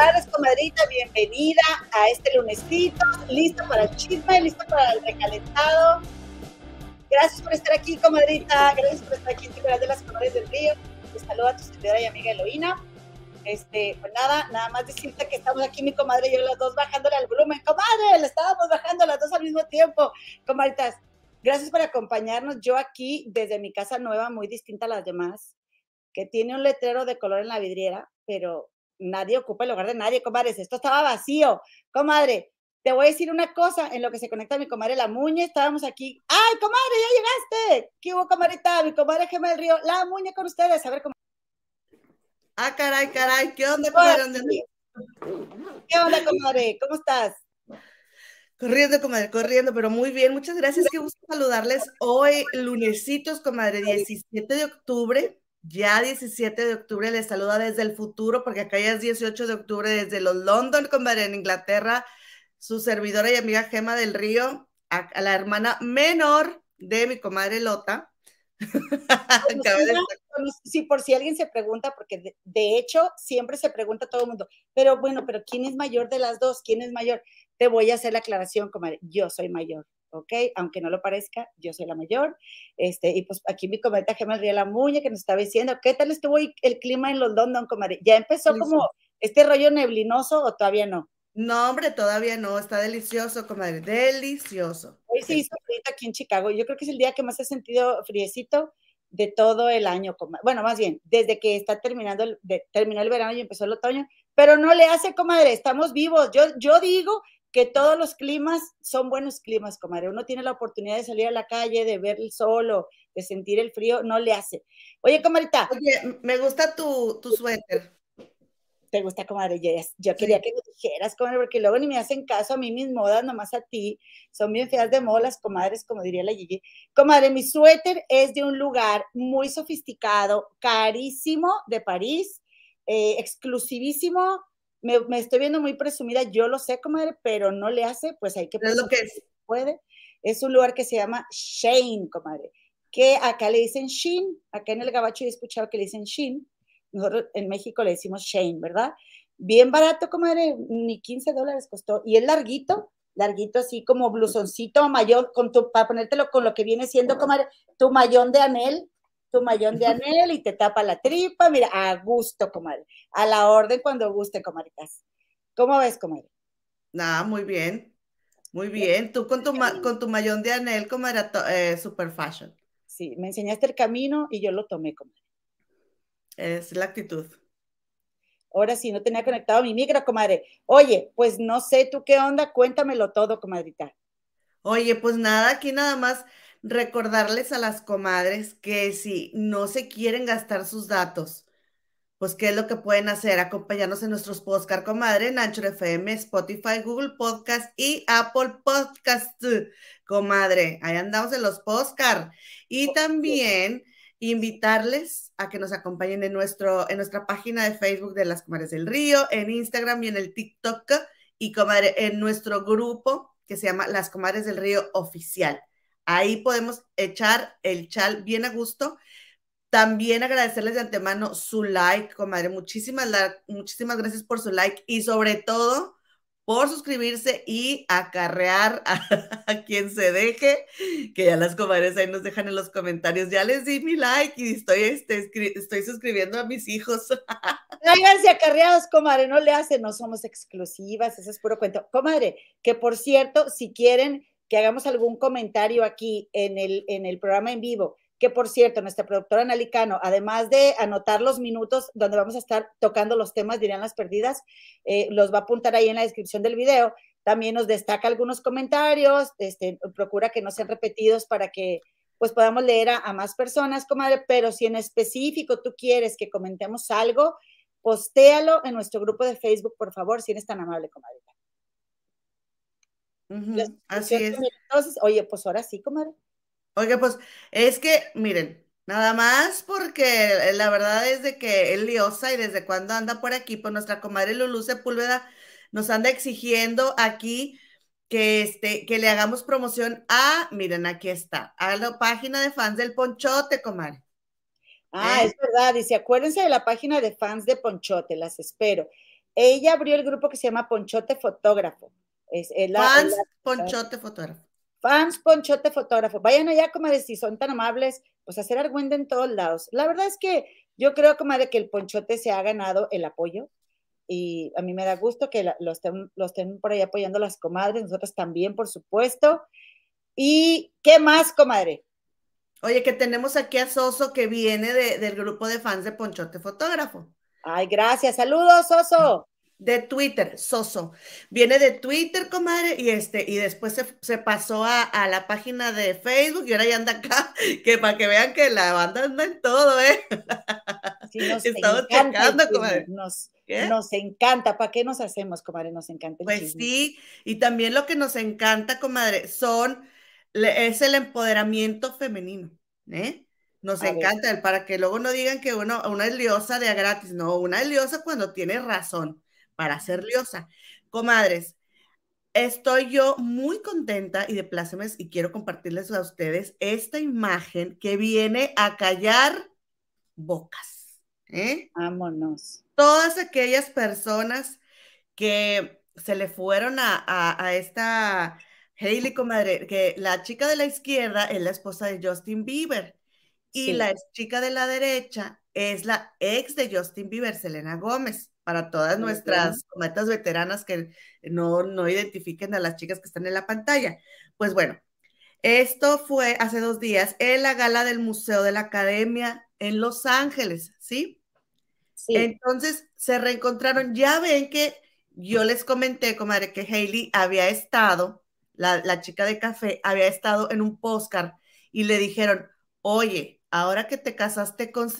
tardes, comadrita. Bienvenida a este lunesito. Listo para el chisme, listo para el recalentado. Gracias por estar aquí, comadrita. Gracias por estar aquí en Tribunal de las Comadres del Río. Te saludo a tu servidora y amiga Eloína. Este, pues nada, nada más decirte que estamos aquí, mi comadre y yo, las dos bajándole al volumen. Comadre, le estábamos bajando las dos al mismo tiempo. Comadritas, gracias por acompañarnos. Yo aquí, desde mi casa nueva, muy distinta a las demás, que tiene un letrero de color en la vidriera, pero nadie ocupa el lugar de nadie, comadres. Esto estaba vacío. Comadre, te voy a decir una cosa, en lo que se conecta mi comadre La Muñe, estábamos aquí. ¡Ay, comadre, ya llegaste! ¿Qué hubo, comadrita? Mi comadre Gema del Río, La Muñe con ustedes. A ver, cómo. Ah, caray, caray, ¿qué onda, comadre? ¿Qué onda, comadre? ¿Cómo estás? Corriendo, comadre, corriendo, pero muy bien, muchas gracias, qué gusto saludarles. Hoy, lunesitos, comadre, 17 de octubre, ya 17 de octubre, les saluda desde el futuro, porque acá ya es 18 de octubre, desde los London, comadre, en Inglaterra, su servidora y amiga Gema del Río, a la hermana menor de mi comadre Lota, sí, por si alguien se pregunta, porque de, hecho siempre se pregunta todo el mundo, pero bueno, pero ¿quién es mayor de las dos? ¿Quién es mayor? Te voy a hacer la aclaración, comadre, yo soy mayor, ¿ok? Aunque no lo parezca, yo soy la mayor. Este, y pues aquí mi comadre Gemma Ría La Muña que nos estaba diciendo, ¿qué tal estuvo el clima en los London, comadre? ¿Ya empezó como este rollo neblinoso o todavía no? No, hombre, todavía no, está delicioso, comadre, delicioso. Hoy se hizo frío aquí en Chicago. Yo creo que es el día que más he sentido friecito de todo el año. Bueno, más bien, desde que está terminando, el, terminó el verano y empezó el otoño, pero no le hace, comadre, estamos vivos. Yo, yo digo que todos los climas son buenos climas, comadre. Uno tiene la oportunidad de salir a la calle, de ver el sol o de sentir el frío, no le hace. Oye, comadrita. Oye, me gusta tu, tu suéter te gusta, comadre. Yo, yo quería que me dijeras, comadre, porque luego ni me hacen caso a mí mis modas, nomás a ti. Son bien feas de modas comadres, como diría la Gigi. Comadre, mi suéter es de un lugar muy sofisticado, carísimo de París, eh, exclusivísimo. Me, estoy viendo muy presumida, yo lo sé, comadre, pero no le hace, pues hay que... Es lo que es. Puede. Es un lugar que se llama Shane, comadre, que acá le dicen Shin, acá en el gabacho he escuchado que le dicen Shin, nosotros en México le decimos Shane, ¿verdad? Bien barato, comadre, ni 15 dólares costó. Y es larguito, larguito así como blusoncito mayor, con tu, para ponértelo con lo que viene siendo, comadre, tu mayón de anel, tu mayón de anel y te tapa la tripa, mira, a gusto, comadre. A la orden cuando guste, comadritas. ¿Cómo ves, comadre? Nada, muy bien. Muy bien. Tú con tu, con tu mayón de anel, comadre, eh, super fashion. Sí, me enseñaste el camino y yo lo tomé, comadre. Es la actitud. Ahora sí, no tenía conectado mi micro, comadre. Oye, pues no sé tú qué onda, cuéntamelo todo, comadrita. Oye, pues nada, aquí nada más recordarles a las comadres que si no se quieren gastar sus datos, pues qué es lo que pueden hacer, acompañarnos en nuestros podcast, comadre, en Anchor FM, Spotify, Google Podcast y Apple Podcast, comadre. Ahí andamos en los podcast. Y también invitarles a que nos acompañen en, nuestro, en nuestra página de Facebook de las Comadres del Río, en Instagram y en el TikTok y comadre, en nuestro grupo que se llama Las Comadres del Río Oficial. Ahí podemos echar el chal bien a gusto. También agradecerles de antemano su like, comadre. Muchísimas, muchísimas gracias por su like y sobre todo por suscribirse y acarrear a, quien se deje, que ya las comadres ahí nos dejan en los comentarios. Ya les di mi like y estoy, este, estoy suscribiendo a mis hijos. Háganse acarreados, comadre, no le hacen, no somos exclusivas, eso es puro cuento. Comadre, que por cierto, si quieren que hagamos algún comentario aquí en el, en el programa en vivo, que por cierto, nuestra productora Analicano, además de anotar los minutos donde vamos a estar tocando los temas, dirían las perdidas, eh, los va a apuntar ahí en la descripción del video. También nos destaca algunos comentarios, este, procura que no sean repetidos para que pues podamos leer a, más personas, comadre, pero si en específico tú quieres que comentemos algo, postéalo en nuestro grupo de Facebook, por favor, si eres tan amable, comadre. Así es. Entonces, oye, pues ahora sí, comadre. Oiga, pues es que, miren, nada más porque la verdad es de que es liosa y desde cuando anda por aquí, pues nuestra comadre Lulu Sepúlveda nos anda exigiendo aquí que, este, que le hagamos promoción a, miren, aquí está, a la página de fans del Ponchote, comadre. Ah, ¿Eh? es verdad. Dice, acuérdense de la página de fans de Ponchote, las espero. Ella abrió el grupo que se llama Ponchote Fotógrafo. Es, fans Ponchote Fotógrafo. Fans Ponchote Fotógrafo. Vayan allá, comadre, si son tan amables, pues hacer argüende en todos lados. La verdad es que yo creo, comadre, que el Ponchote se ha ganado el apoyo y a mí me da gusto que lo, estén, estén por ahí apoyando las comadres, nosotros también, por supuesto. ¿Y qué más, comadre? Oye, que tenemos aquí a Soso que viene del grupo de fans de Ponchote Fotógrafo. Ay, gracias. Saludos, Soso. De Twitter, Soso. Viene de Twitter, comadre, y este, y después se, pasó a, la página de Facebook y ahora ya anda acá, que para que vean que la banda anda en todo, ¿eh? Sí, nos Estamos encanta, comadre. Nos, nos encanta. ¿Para qué nos hacemos, comadre? Nos encanta. pues sí, y también lo que nos encanta, comadre, son, es el empoderamiento femenino, ¿eh? Nos encanta, el, para que luego no digan que uno, una es liosa de a gratis, no, una es liosa cuando tiene razón para ser liosa. Comadres, estoy yo muy contenta y de plácemes y quiero compartirles a ustedes esta imagen que viene a callar bocas. ¿eh? Vámonos. Todas aquellas personas que se le fueron a, a esta Hailey, comadre, que la chica de la izquierda es la esposa de Justin Bieber. Y la chica de la derecha es la ex de Justin Bieber, Selena Gómez, para todas nuestras cometas veteranas que no, no identifiquen a las chicas que están en la pantalla. Pues bueno, esto fue hace dos días en la gala del Museo de la Academia en Los Ángeles, ¿sí? Sí. Entonces se reencontraron. Ya ven que yo les comenté, comadre, que Hailey había estado, la, la chica de café, había estado en un postcard y le dijeron, oye, ahora que te casaste con,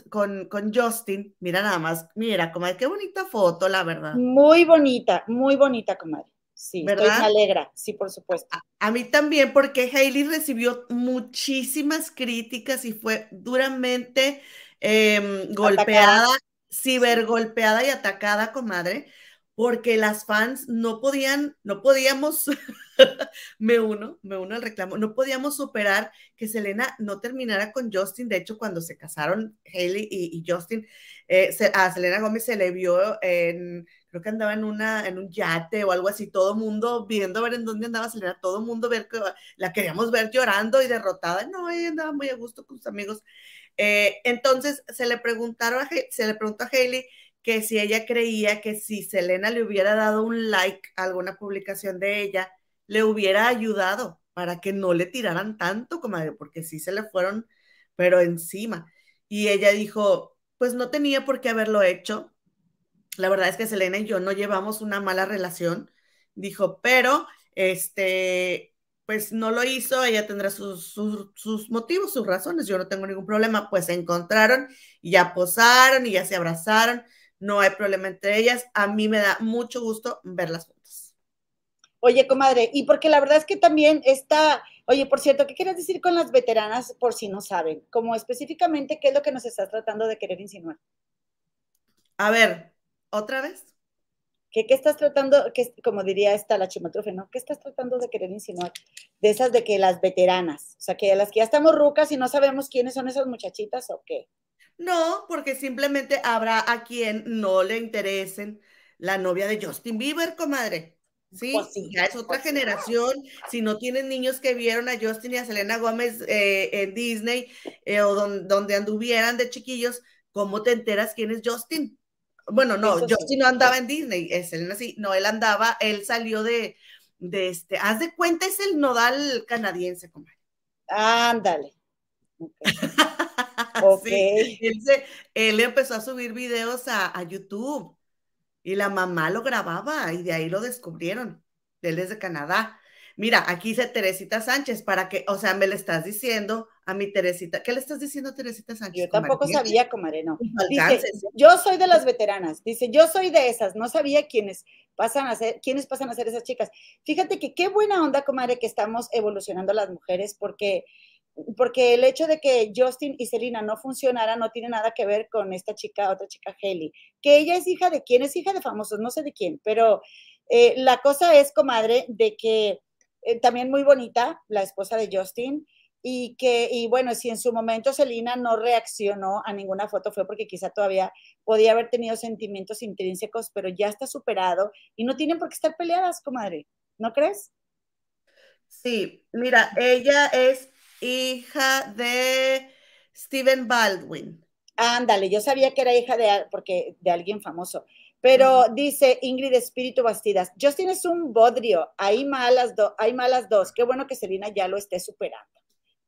Justin, mira nada más, mira, comadre, qué bonita foto, la verdad. Muy bonita, muy bonita, comadre. Sí, ¿verdad? Estoy alegra, sí, por supuesto. A, mí también, porque Hailey recibió muchísimas críticas y fue duramente em, golpeada, cibergolpeada y atacada, comadre, porque las fans no podían, no podíamos, me uno, me uno al reclamo, no podíamos superar que Selena no terminara con Justin. De hecho, cuando se casaron Hailey y, Justin, eh, a Selena Gómez se le vio en, creo que andaba en, una, en un yate o algo así, todo mundo viendo a ver en dónde andaba Selena, todo mundo ver que la queríamos ver llorando y derrotada. No, ella andaba muy a gusto con sus amigos. Eh, entonces se le preguntaron, se le preguntó a Hailey que si ella creía que si Selena le hubiera dado un like a alguna publicación de ella, le hubiera ayudado para que no le tiraran tanto, comadre, porque sí se le fueron, pero encima. Y ella dijo, pues no tenía por qué haberlo hecho. La verdad es que Selena y yo no llevamos una mala relación, dijo, pero este, pues no lo hizo, ella tendrá sus, sus, motivos, sus razones, yo no tengo ningún problema, pues se encontraron y ya posaron y ya se abrazaron no hay problema entre ellas. A mí me da mucho gusto verlas. Oye, comadre, y porque la verdad es que también está, oye, por cierto, ¿qué quieres decir con las veteranas por si no saben? Como específicamente, ¿qué es lo que nos estás tratando de querer insinuar? A ver, ¿otra vez? ¿Qué, qué estás tratando, que, como diría esta la chimatrufe, ¿no? ¿Qué estás tratando de querer insinuar? De esas de que las veteranas, o sea, que las que ya estamos rucas y no sabemos quiénes son esas muchachitas o qué. No, porque simplemente habrá a quien no le interesen la novia de Justin Bieber, comadre. Sí, pues ya es otra pues generación. Si no tienen niños que vieron a Justin y a Selena Gómez eh, en Disney eh, o donde anduvieran de chiquillos, ¿cómo te enteras quién es Justin? Bueno, no, Justin no andaba en Disney, es Selena sí, no, él andaba, él salió de, de este, haz de cuenta, es el nodal canadiense, comadre. Ándale. Sí, él, empezó a subir videos a, YouTube y la mamá lo grababa y de ahí lo descubrieron. Él es de Canadá. Mira, aquí dice Teresita Sánchez, para que, o sea, me le estás diciendo a mi Teresita, ¿qué le estás diciendo a Teresita Sánchez? Yo tampoco sabía, comadre, no. Dice, yo soy de las veteranas, dice, yo soy de esas, no sabía quiénes pasan a ser, quiénes pasan a ser esas chicas. Fíjate que qué buena onda, comadre, que estamos evolucionando las mujeres, porque porque el hecho de que Justin y Selena no funcionaran no tiene nada que ver con esta chica, otra chica, Haley, que ella es hija de quién, es hija de famosos, no sé de quién, pero eh, la cosa es, comadre, de que eh, también muy bonita, la esposa de Justin, y que, y bueno, si en su momento Celina no reaccionó a ninguna foto fue porque quizá todavía podía haber tenido sentimientos intrínsecos, pero ya está superado y no tienen por qué estar peleadas, comadre, ¿no crees? Sí, mira, ella es hija de Steven Baldwin. Ándale, yo sabía que era hija de, porque, de alguien famoso. Pero dice Ingrid Espíritu Bastidas, Justin es un bodrio, hay malas, hay malas dos, qué bueno que Selina ya lo esté superando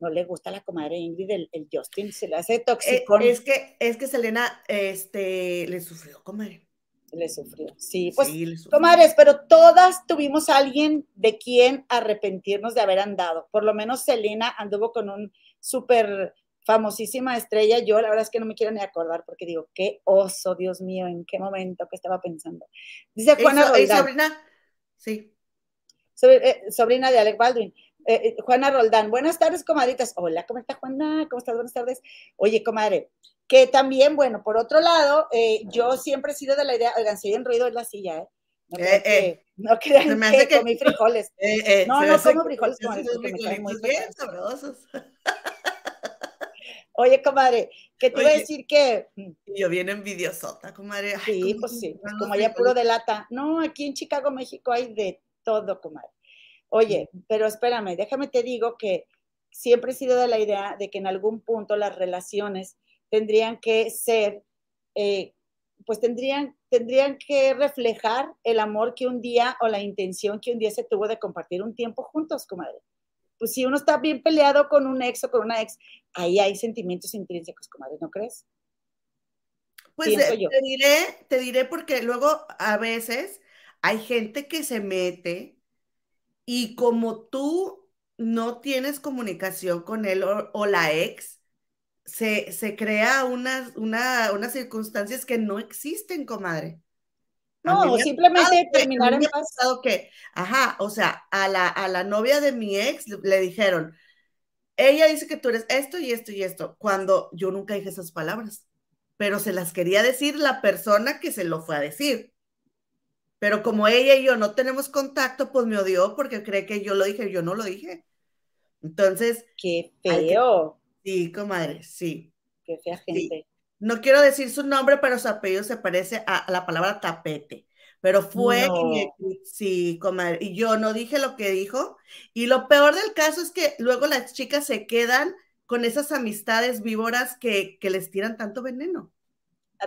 no le gusta la comadre Ingrid, el, Justin, se le hace eh, tóxico. Es, que, es que Selena, este, le sufrió, comadre. Le sufrió, sí, pues, comadres, pero todas tuvimos a alguien de quien arrepentirnos de haber andado. Por lo menos Selena anduvo con un súper famosísima estrella. Yo la verdad es que no me quiero ni acordar porque digo, qué oso, Dios mío, en qué momento que estaba pensando. Dice Juana Roldán. sobrina? Sí. Eh, sobrina de Alec Baldwin. Eh, eh, Juana Roldán, buenas tardes, comadritas. Hola, ¿cómo está Juana? ¿Cómo estás? Buenas tardes. Oye, comadre, que también, bueno, por otro lado, eh, yo siempre he sido de la idea, oigan, si hay un ruido en la silla, ¿eh? No, eh, que, no crean que, que, comí frijoles. no, no como frijoles, comadre, porque me caen muy bien sabrosos. Oye, comadre, que te iba a decir que. Mm, yo bien envidiosota, comadre. sí, pues sí, como ya puro de lata. No, aquí en Chicago, México hay de todo, comadre. Oye, pero espérame, déjame te digo que siempre he sido de la idea de que en algún punto las relaciones tendrían que ser, eh, pues tendrían, tendrían que reflejar el amor que un día o la intención que un día se tuvo de compartir un tiempo juntos, comadre. Pues si uno está bien peleado con un ex o con una ex, ahí hay sentimientos intrínsecos, comadre, ¿no crees? Pues te, te diré, te diré porque luego a veces hay gente que se mete y como tú no tienes comunicación con él o, la ex, se, se crea unas, una, unas circunstancias que no existen, comadre. No, simplemente terminar en que, ajá, o sea, a la, a la novia de mi ex le, le, dijeron, ella dice que tú eres esto y esto y esto, cuando yo nunca dije esas palabras, pero se las quería decir la persona que se lo fue a decir. Pero como ella y yo no tenemos contacto, pues me odió porque cree que yo lo dije, yo no lo dije. Entonces. Qué feo. Sí, comadre, sí. Qué fea gente. No quiero decir su nombre, pero su apellido se parece a, la palabra tapete. Pero fue, sí, comadre, y yo no dije lo que dijo. Y lo peor del caso es que luego las chicas se quedan con esas amistades víboras que, que les tiran tanto veneno.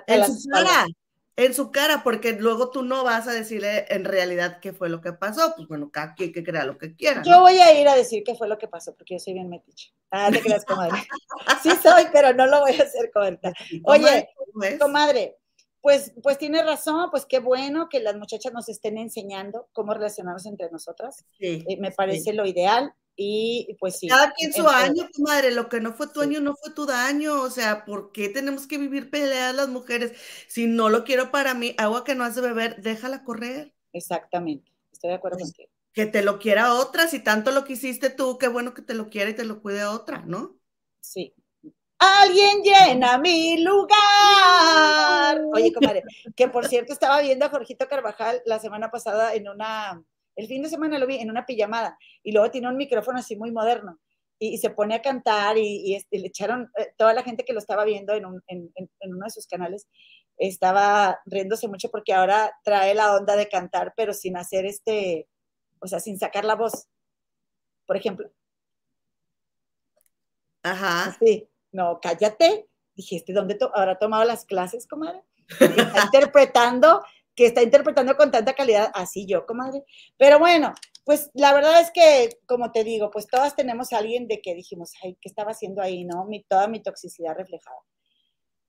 En su cara en su cara, porque luego tú no vas a decirle en realidad qué fue lo que pasó. Pues bueno, cada quien que crea lo que quiera. Yo voy a ir a decir qué fue lo que pasó, porque yo soy bien metiche. Ah, te creas, comadre. sí soy, pero no lo voy a hacer, comadre. Oye, comadre, pues, pues tiene razón, pues qué bueno que las muchachas nos estén enseñando cómo relacionarnos entre nosotras. Sí, eh, me parece lo ideal. Y pues sí. Cada quien su año, tu madre, lo que no fue tu año no fue tu daño, o sea, ¿por qué tenemos que vivir peleadas las mujeres? Si no lo quiero para mí, agua que no hace beber, déjala correr. Exactamente, estoy de acuerdo pues, contigo. Que te lo quiera otra, si tanto lo quisiste tú, qué bueno que te lo quiera y te lo cuide otra, ¿no? Sí. Alguien llena mi lugar. Oye, comadre, que por cierto estaba viendo a Jorgito Carvajal la semana pasada en una el fin de semana lo vi en una pijamada y luego tiene un micrófono así muy moderno y, se pone a cantar y, este, le echaron, eh, toda la gente que lo estaba viendo en, uno de sus canales estaba riéndose mucho porque ahora trae la onda de cantar, pero sin hacer este, o sea, sin sacar la voz, por ejemplo. Ajá. Sí, no, cállate. Dijiste, ¿dónde ahora ha tomado las clases, comadre? Está interpretando que está interpretando con tanta calidad, así yo, comadre. Pero bueno, pues la verdad es que, como te digo, pues todas tenemos a alguien de que dijimos, ay, ¿qué estaba haciendo ahí, no? Mi, toda mi toxicidad reflejada.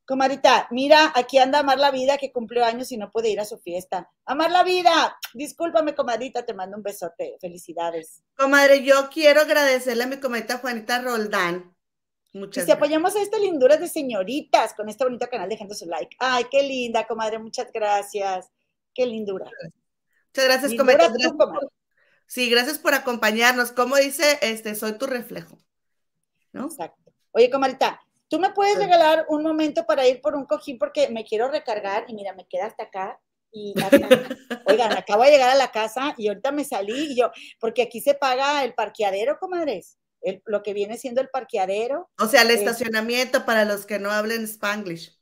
Comadita, mira, aquí anda Amar la Vida que cumplió años y no puede ir a su fiesta. Amar la Vida, discúlpame, comadita, te mando un besote. Felicidades. Comadre, yo quiero agradecerle a mi comadita Juanita Roldán. Muchas y si apoyamos a esta lindura de señoritas con este bonito canal, dejando su like. Ay, qué linda, comadre, muchas gracias. Qué lindura. Muchas gracias, comadre. Sí, gracias por acompañarnos. Como dice, este, soy tu reflejo. ¿No? Exacto. Oye, comadita, ¿tú me puedes regalar un momento para ir por un cojín porque me quiero recargar y mira, me queda hasta acá y oigan, acabo de llegar a la casa y ahorita me salí y yo, porque aquí se paga el parqueadero, comadres. lo que viene siendo el parqueadero. O sea, el estacionamiento para los que no hablen spanglish.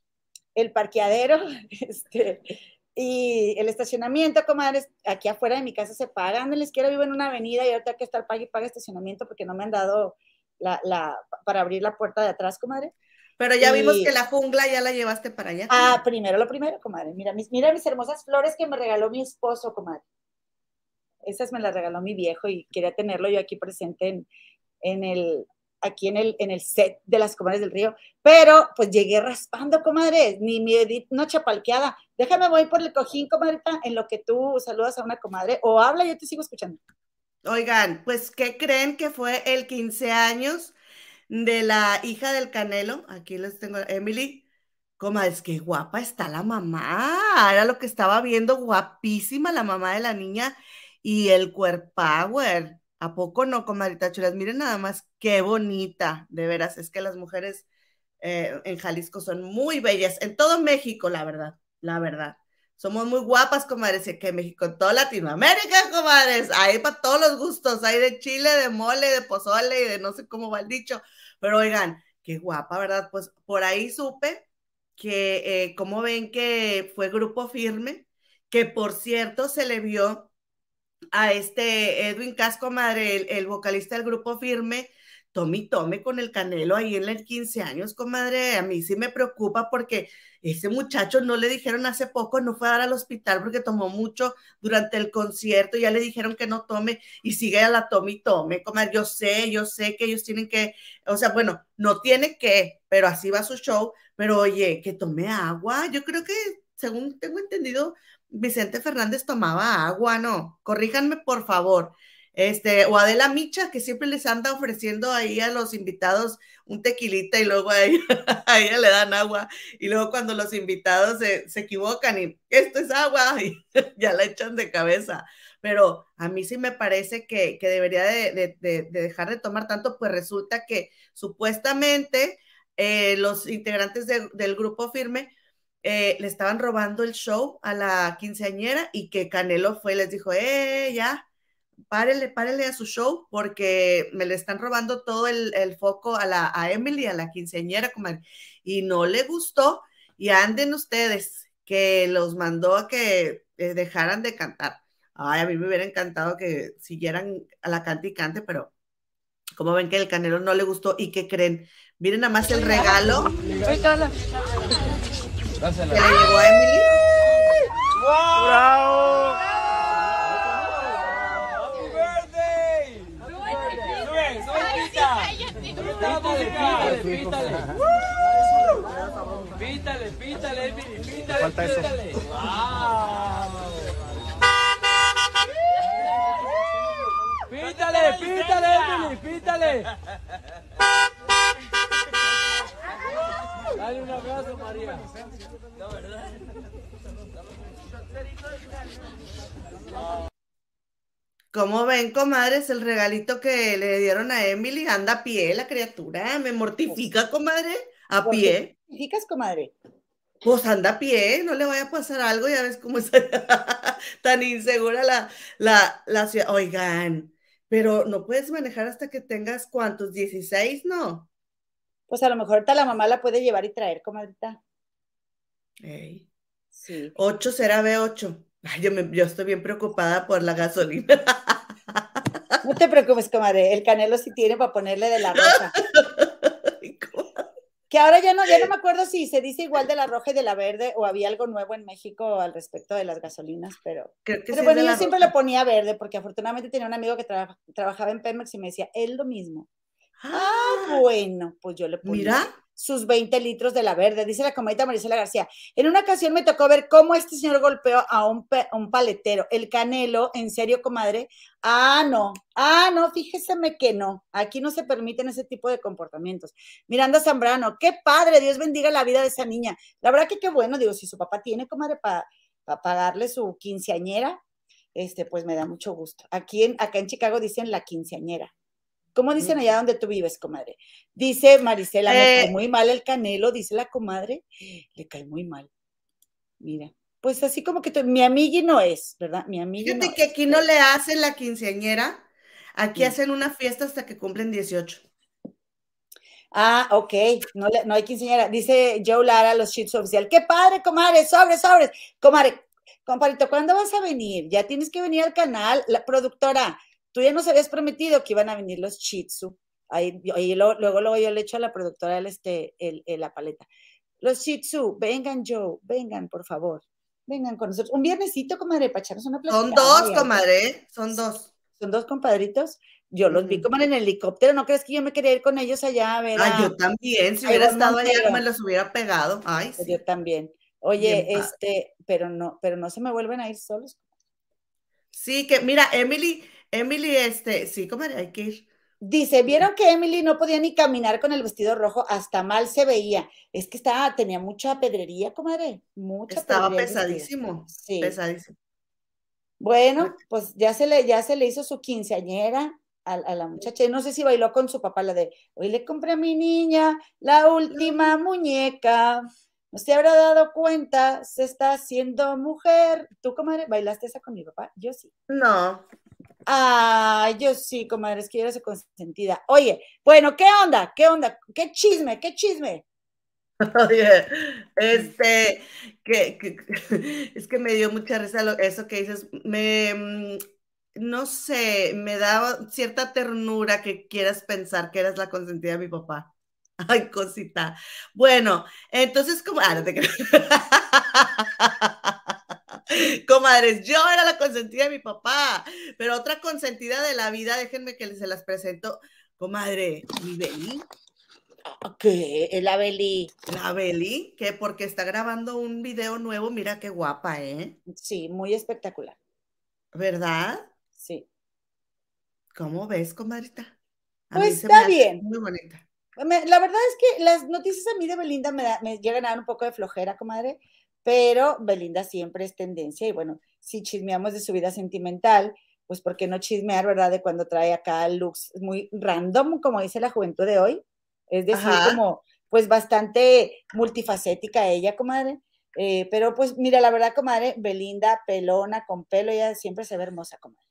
El parqueadero, este, y el estacionamiento, comadres, aquí afuera de mi casa se pagan. En la izquierda vivo en una avenida y ahorita hay que estar pague y pague estacionamiento porque no me han dado la, la, para abrir la puerta de atrás, comadre. Pero ya vimos que la jungla ya la llevaste para allá. Ah, primero lo primero, comadre. Mira mis, mira mis hermosas flores que me regaló mi esposo, comadre. Esas me las regaló mi viejo y quería tenerlo yo aquí presente en, en el, aquí en el, en el set de las comadres del río, pero pues llegué raspando, comadre, ni mi edit, no chapalqueada. Déjame voy por el cojín, comadrita, en lo que tú saludas a una comadre, o habla, yo te sigo escuchando. Oigan, pues, ¿qué creen que fue el 15 años de la hija del Canelo? Aquí les tengo, Emily. Comadre, es que guapa está la mamá. Era lo que estaba viendo, guapísima la mamá de la niña y el cuerpo power. ¿A poco no, comadrita chulas? Miren nada más qué bonita, de veras. Es que las mujeres eh, en Jalisco son muy bellas, en todo México, la verdad, la verdad. Somos muy guapas, comadres, que México, en toda Latinoamérica, comadres, hay para todos los gustos, hay de chile, de mole, de pozole y de no sé cómo va el dicho, pero oigan, qué guapa, ¿verdad? Pues por ahí supe que, eh, como ven que fue grupo firme, que por cierto se le vio a este Edwin Casco Madre, el, vocalista del grupo Firme, tome tome con el Canelo ahí en el 15 años, comadre. A mí sí me preocupa porque ese muchacho no le dijeron hace poco, no fue a dar al hospital porque tomó mucho durante el concierto, ya le dijeron que no tome y sigue a la tome y tome, comadre. Yo sé, yo sé que ellos tienen que, o sea, bueno, no tiene que, pero así va su show, pero oye, que tome agua. Yo creo que, según tengo entendido, Vicente Fernández tomaba agua, ¿no? Corríjanme, por favor. Este, o Adela Micha, que siempre les anda ofreciendo ahí a los invitados un tequilita y luego a ella, le dan agua. Y luego cuando los invitados se, equivocan y esto es agua, y ya la echan de cabeza. Pero a mí sí me parece que, debería de, dejar de tomar tanto, pues resulta que supuestamente eh, los integrantes del grupo firme eh, le estaban robando el show a la quinceañera y que Canelo fue y les dijo, eh, ya, párele, párele a su show porque me le están robando todo el, foco a, la, a Emily, a la quinceañera, y no le gustó y anden ustedes que los mandó a que eh, dejaran de cantar. Ay, a mí me hubiera encantado que siguieran a la cante y cante, pero como ven que el Canelo no le gustó y que creen, miren nada más el regalo. ¿Se le llegó a Emily? ¡Wow! ¡Bravo! ¡Happy birthday! ¡Sube, sube, pítale! Pítale, pítale, pítale. Pítale, pítale, Emily, pítale, pítale. ¡Wow! Pítale, pítale, Emily, pítale. Dale un abrazo, María. La verdad. ¿Cómo ven, comadres, el regalito que le dieron a Emily? Anda a pie la criatura, me mortifica, comadre, a pie. mortificas, comadre? Pues anda a pie, no le vaya a pasar algo, ya ves cómo es tan insegura la, la, la ciudad. Oigan, pero no puedes manejar hasta que tengas cuántos, 16, ¿no? Pues a lo mejor ahorita la mamá la puede llevar y traer, comadrita. Sí. 8 será B8. yo, yo estoy bien preocupada por la gasolina. No te preocupes, comadre. El canelo sí tiene para ponerle de la roja. que ahora ya no, ya no me acuerdo si se dice igual de la roja y de la verde o había algo nuevo en México al respecto de las gasolinas, pero, pero bueno, yo siempre le ponía verde porque afortunadamente tenía un amigo que trabajaba en Pemex y me decía, es lo mismo. Ah, bueno, pues yo le ponía sus 20 litros de la verde, dice la comadita Marisela García. En una ocasión me tocó ver cómo este señor golpeó a un, un paletero. El canelo, en serio, comadre. Ah, no, ah, no, fíjeseme que no. Aquí no se permiten ese tipo de comportamientos. Miranda Zambrano, qué padre, Dios bendiga la vida de esa niña. La verdad que qué bueno, digo, si su papá tiene, comadre, para pagarle su quinceañera, este, pues me da mucho gusto. Aquí en, acá en Chicago dicen la quinceañera. ¿Cómo dicen allá donde tú vives, comadre? Dice Marisela, me cae eh. muy mal el canelo, dice la comadre, le cae muy mal. Mira, pues así como que mi amigui no es, ¿verdad? Mi amiga. Fíjate que aquí no le hacen la quinceañera. Aquí hacen una fiesta hasta que cumplen 18. Ah, ok, no, no hay quinceañera. Dice Joe Lara, los shits oficial. ¡Qué padre, comadre! ¡Sobres, sobres! Comadre, compadrito, ¿cuándo vas a venir? Ya tienes que venir al canal. La productora, tú ya nos habías prometido que iban a venir los Shitsu. Ahí, luego, luego, yo le echo a la productora el, este, el, la paleta. Los Shitsu, vengan, Joe, vengan, por favor. Vengan con nosotros. Un viernesito, comadre, para echarnos una platicada. Son dos, comadre, son dos. Son dos compadritos. Yo los vi como en el helicóptero, ¿no crees que yo me quería ir con ellos allá a ver? Ah, yo también, si hubiera estado allá me los hubiera pegado. Ay, pues Yo también. Oye, este, pero no, pero no se me vuelven a ir solos. Sí, que mira, Emily, Emily, este, sí, comadre, hay que ir. Dice, ¿vieron que Emily no podía ni caminar con el vestido rojo? Hasta mal se veía. Es que estaba, tenía mucha pedrería, comadre. Mucha Estaba pesadísimo. Sí. Pesadísimo. Bueno, pues ya se le, ya se le hizo su quinceañera a, la muchacha. No sé si bailó con su papá la de, hoy le compré a mi niña la última muñeca. No se habrá dado cuenta, se está haciendo mujer. ¿Tú, comadre, bailaste esa con mi papá? Yo sí. No. Ah, yo sí, comadre, es que consentida. Oye, bueno, ¿qué onda? ¿Qué onda? ¿Qué chisme? ¿Qué chisme? Oye, este, que, es que me dio mucha risa eso que dices. Me, mm, no sé, me da cierta ternura que quieras pensar que eres la consentida de mi papá. Ay, cosita. Bueno, entonces, como, ah, no te creo. Comadres, yo era la consentida de mi papá, pero otra consentida de la vida, déjenme que se las presento. Comadre, mi Beli. ¿Qué? La Beli. La Beli, que porque está grabando un video nuevo, mira qué guapa, ¿eh? Sí, muy espectacular. ¿Verdad? Sí. ¿Cómo ves, comadrita? pues está bien. Muy bonita. la verdad es que las noticias a mí de Belinda me, me llegan a dar un poco de flojera, comadre, pero Belinda siempre es tendencia y bueno, si chismeamos de su vida sentimental, pues ¿por qué no chismear, verdad? De cuando trae acá looks muy random, como dice la juventud de hoy. Es decir, como pues bastante multifacética ella, comadre. Eh, pero pues mira, la verdad, comadre, Belinda, pelona, con pelo, ella siempre se ve hermosa, comadre.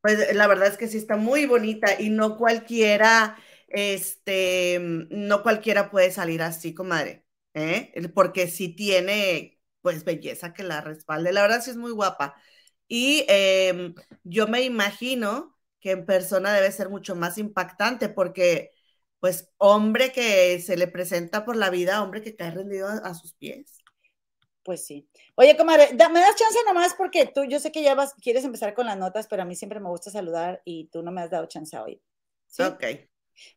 Pues la verdad es que sí está muy bonita y no cualquiera, este, no cualquiera puede salir así, comadre, ¿eh? Porque sí tiene, pues, belleza que la respalde. La verdad sí es muy guapa. Y em, yo me imagino que en persona debe ser mucho más impactante porque, pues, hombre que se le presenta por la vida, hombre que cae rendido a sus pies. Pues sí. Oye, comadre, me das chance nomás porque tú, yo sé que ya vas, quieres empezar con las notas, pero a mí siempre me gusta saludar y tú no me has dado chance hoy. ¿Sí? Ok.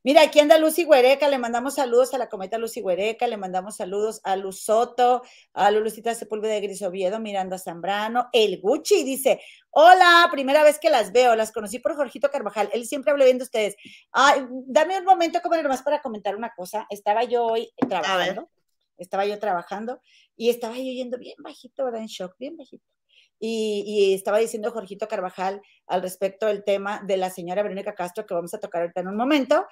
Mira, aquí anda Lucy Huereca, le mandamos saludos a la cometa Lucy Huereca, le mandamos saludos a Luz Soto, a Lulucita Sepúlveda de Gris Oviedo, Miranda Zambrano, el Gucci dice, hola, primera vez que las veo, las conocí por Jorgito Carvajal, él siempre habla bien de ustedes. Ay, dame un momento, como nomás para comentar una cosa, estaba yo hoy trabajando estaba yo trabajando y estaba yo yendo bien bajito, ¿verdad? En shock, bien bajito. Y, estaba diciendo Jorgito Carvajal al respecto del tema de la señora Verónica Castro, que vamos a tocar ahorita en un momento,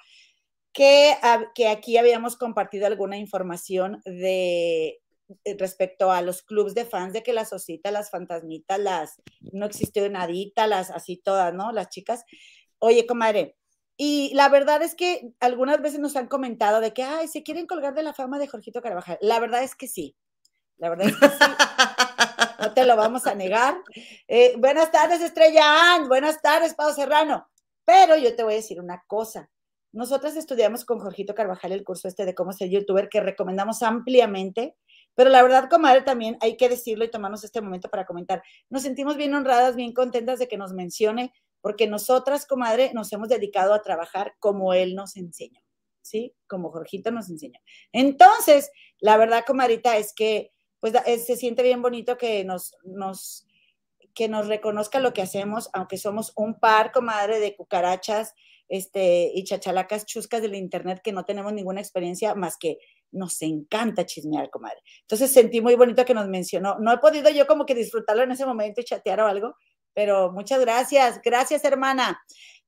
que, que aquí habíamos compartido alguna información de respecto a los clubs de fans de que las ositas, las fantasmitas, las no existió nadita, las así todas, ¿no? Las chicas. Oye, comadre, y la verdad es que algunas veces nos han comentado de que, ay, se quieren colgar de la fama de Jorgito Carvajal. La verdad es que sí. La verdad es que sí. No te lo vamos a negar. Eh, buenas tardes, Estrella Ann. Buenas tardes, Pau Serrano. Pero yo te voy a decir una cosa. Nosotras estudiamos con Jorgito Carvajal el curso este de cómo ser youtuber que recomendamos ampliamente. Pero la verdad, comadre, también hay que decirlo y tomarnos este momento para comentar. Nos sentimos bien honradas, bien contentas de que nos mencione porque nosotras, comadre, nos hemos dedicado a trabajar como él nos enseñó, ¿sí? Como Jorgito nos enseñó. Entonces, la verdad, comadrita, es que pues se siente bien bonito que nos, nos, que nos reconozca lo que hacemos, aunque somos un par, comadre, de cucarachas este, y chachalacas chuscas del internet que no tenemos ninguna experiencia más que nos encanta chismear, comadre. Entonces sentí muy bonito que nos mencionó. No he podido yo como que disfrutarlo en ese momento y chatear o algo, pero muchas gracias, gracias hermana.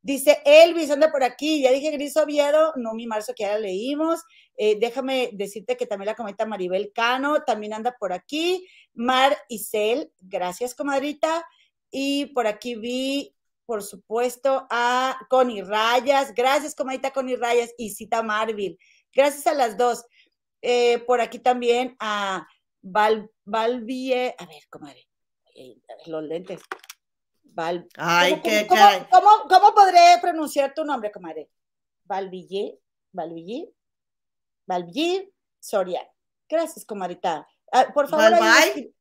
Dice Elvis, anda por aquí, ya dije Gris Oviedo, no mi marzo que ya la leímos. Eh, déjame decirte que también la comenta Maribel Cano, también anda por aquí. Mar Isel, gracias comadrita. Y por aquí vi por supuesto, a Connie Rayas. Gracias, comadita Connie Rayas y Cita Marville. Gracias a las dos. Eh, por aquí también a Val. A ver, comadre. Los lentes. Val, Ay, ¿cómo, qué cómo, caray. cómo, cómo podré pronunciar tu nombre, comadre? Valville, Valville, Valville Soria. Gracias, comadita. Ah, por favor, ahí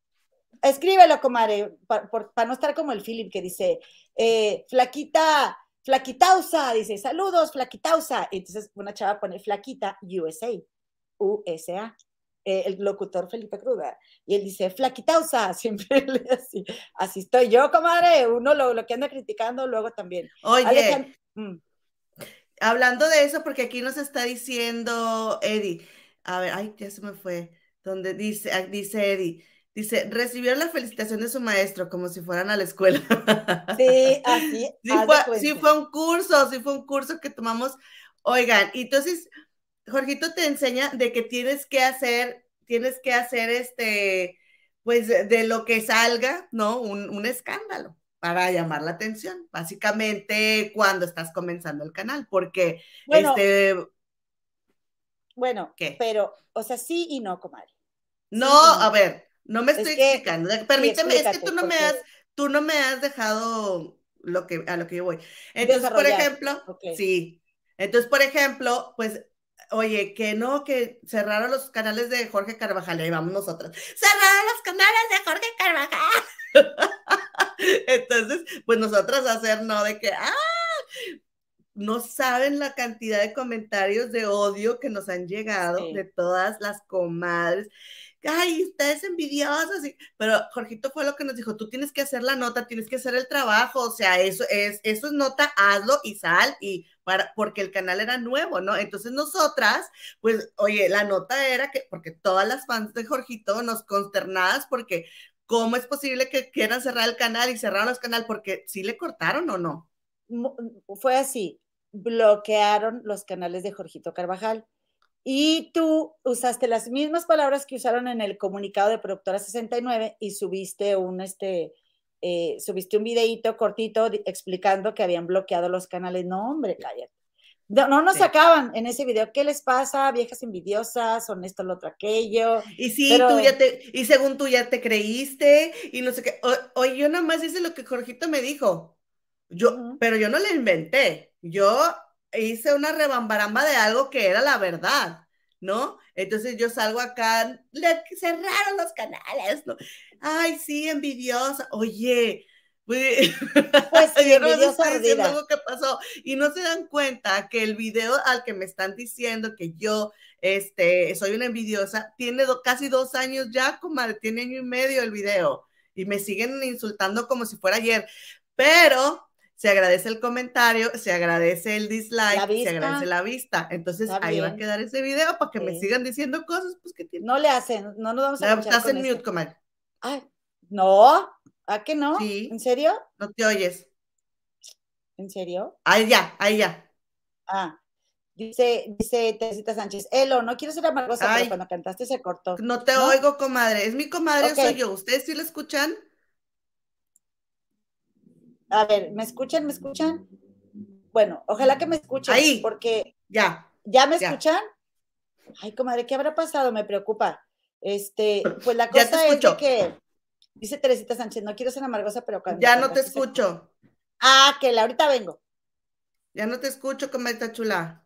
escríbelo, comadre, para no estar como el Philip que dice, eh, flaquita, flaquitausa, dice, saludos, flaquitausa. Entonces una chava pone flaquita USA, USA. Eh, el locutor Felipe Cruda, y él dice, flaquitausa, siempre lee así, así estoy yo, comadre, uno lo, lo que anda criticando luego también. Oye, Alejandro, mm, hablando de eso, porque aquí nos está diciendo Eddie, a ver, ay, ya se me fue, donde dice, ah, dice Eddie, dice, recibieron la felicitación de su maestro como si fueran a la escuela. sí, así, Sí fue, sí fue un curso, sí fue un curso que tomamos. Oigan, entonces, Jorgito te enseña de que tienes que hacer, tienes que hacer este, pues de, lo que salga, ¿no? Un, un escándalo para llamar la atención, básicamente cuando estás comenzando el canal, porque Bueno, este, bueno, ¿qué? pero, o sea, sí y no, comadre. no, Sí y no. a ver, no me Es estoy que- explicando. Permíteme, es que tú no me has, tú no me has dejado lo que, a lo que yo voy. Entonces, por ejemplo, sí. Entonces, por ejemplo, pues, oye, que no, que cerraron los canales de Jorge Carvajal, ahí vamos nosotros. Cerraron los canales de Jorge Carvajal. Entonces, pues nosotras hacer no de que, ah, no saben la cantidad de comentarios de odio que nos han llegado Sí. de todas las comadres. Ay, ustedes envidiosas. y- Pero Jorgito fue lo que nos dijo, tú tienes que hacer la nota, tienes que hacer el trabajo, o sea, eso es, eso es nota, hazlo y sal, y porque el canal era nuevo, ¿no? Entonces nosotras, pues, oye, la nota era que, porque todas las fans de Jorgito nos consternadas porque ¿cómo es posible que quieran cerrar el canal y cerraron los canal? Porque sí le cortaron o no. Mu- Fue así, bloquearon los canales de Jorgito Carvajal. Y tú usaste las mismas palabras que usaron en el comunicado de Productora 69 y subiste un, este, eh, subiste un videíto cortito explicando que habían bloqueado los canales. No, hombre, cállate. No, no nos Sí. sacaban en ese video. ¿Qué les pasa? Viejas envidiosas, son esto, lo otro, aquello. Y sí, Pero- tú ya te, y según tú ya te creíste, y no sé qué. Oye, yo nada más hice lo que Jorgito me dijo. Yo, Ujú. pero yo no le inventé. Yo hice una rebambaramba de algo que era la verdad, ¿no? Entonces yo salgo acá, le cerraron los canales, ¿no? Ay, sí, envidiosa. Oye, pues, Pues sí, yo no les envidiosa estoy diciendo ardida. algo que pasó. Y no se dan cuenta que el video al que me están diciendo que yo este, soy una envidiosa, tiene do- casi dos años ya, comadre, tiene año y medio el video. Y me siguen insultando como si fuera ayer. Pero se agradece el comentario, se agradece el dislike, se agradece la vista. Entonces Está ahí va a quedar ese video para que me sigan diciendo cosas, pues que tiene. No le hacen, no nos vamos a estás en mute, comadre. Ay, no, ¿a que no? Sí. ¿En serio? No te oyes. ¿En serio? Ahí ya, ahí ya. Ah, dice, dice Teresita Sánchez, Elo, no quiero ser amargosa, Ay. pero cuando cantaste se cortó. No te ¿No? oigo, comadre. Es mi comadre, soy yo. ¿Ustedes sí la escuchan? A ver, ¿me escuchan? ¿Me escuchan? Bueno, ojalá que me escuchen, Ahí. porque Ya. ¿ya me Ya. escuchan? Ay, comadre, ¿qué habrá pasado? Me preocupa. Este, pues la Ya te cosa es que, dice Teresita Sánchez, no quiero ser amargosa, pero cuando Ya no te se- escucho. Ah, que la ahorita vengo. Ya no te escucho, comadre chula.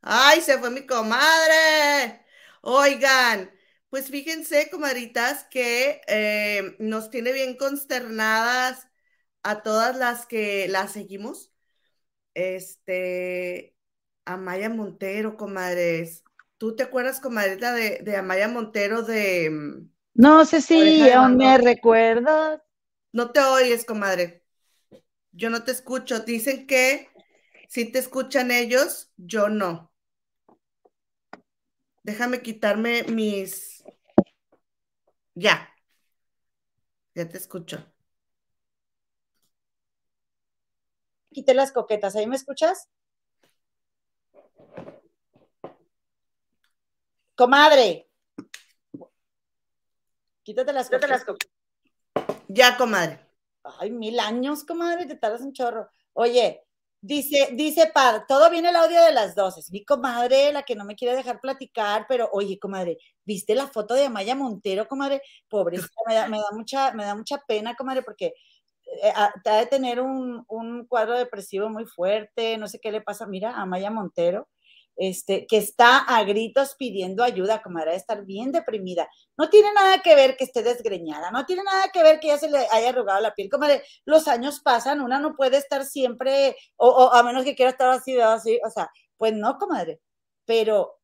¡Ay, se fue mi comadre! Oigan, pues fíjense, comadritas, que eh, nos tiene bien consternadas a todas las que la seguimos. Este, Amaya Montero, comadres. ¿Tú te acuerdas, comadrita, de, de Amaya Montero de... mm, No sé si aún me recuerdas. No te oyes, comadre. Yo no te escucho. Dicen que si te escuchan ellos, yo no. Déjame quitarme mis. Ya. Ya te escucho. Quité las coquetas, ¿ahí me escuchas? Comadre. Quítate las coquetas. Ya, comadre. Ay, mil años, comadre, te tardas un chorro. Oye, dice, dice Pad, todo viene el audio de las dos. Es mi comadre, la que no me quiere dejar platicar, pero oye, comadre, ¿viste la foto de Amaya Montero, comadre? Pobrecita, me da, me da mucha, me da mucha pena, comadre, porque eh, te ha de tener un, un, cuadro depresivo muy fuerte, no sé qué le pasa. Mira, Amaya Montero, este, que está a gritos pidiendo ayuda, como era estar bien deprimida. No tiene nada que ver que esté desgreñada, no tiene nada que ver que ya se le haya arrugado la piel, como los años pasan, una no puede estar siempre, o a menos que quiera estar así, así, o sea, pues no, comadre, pero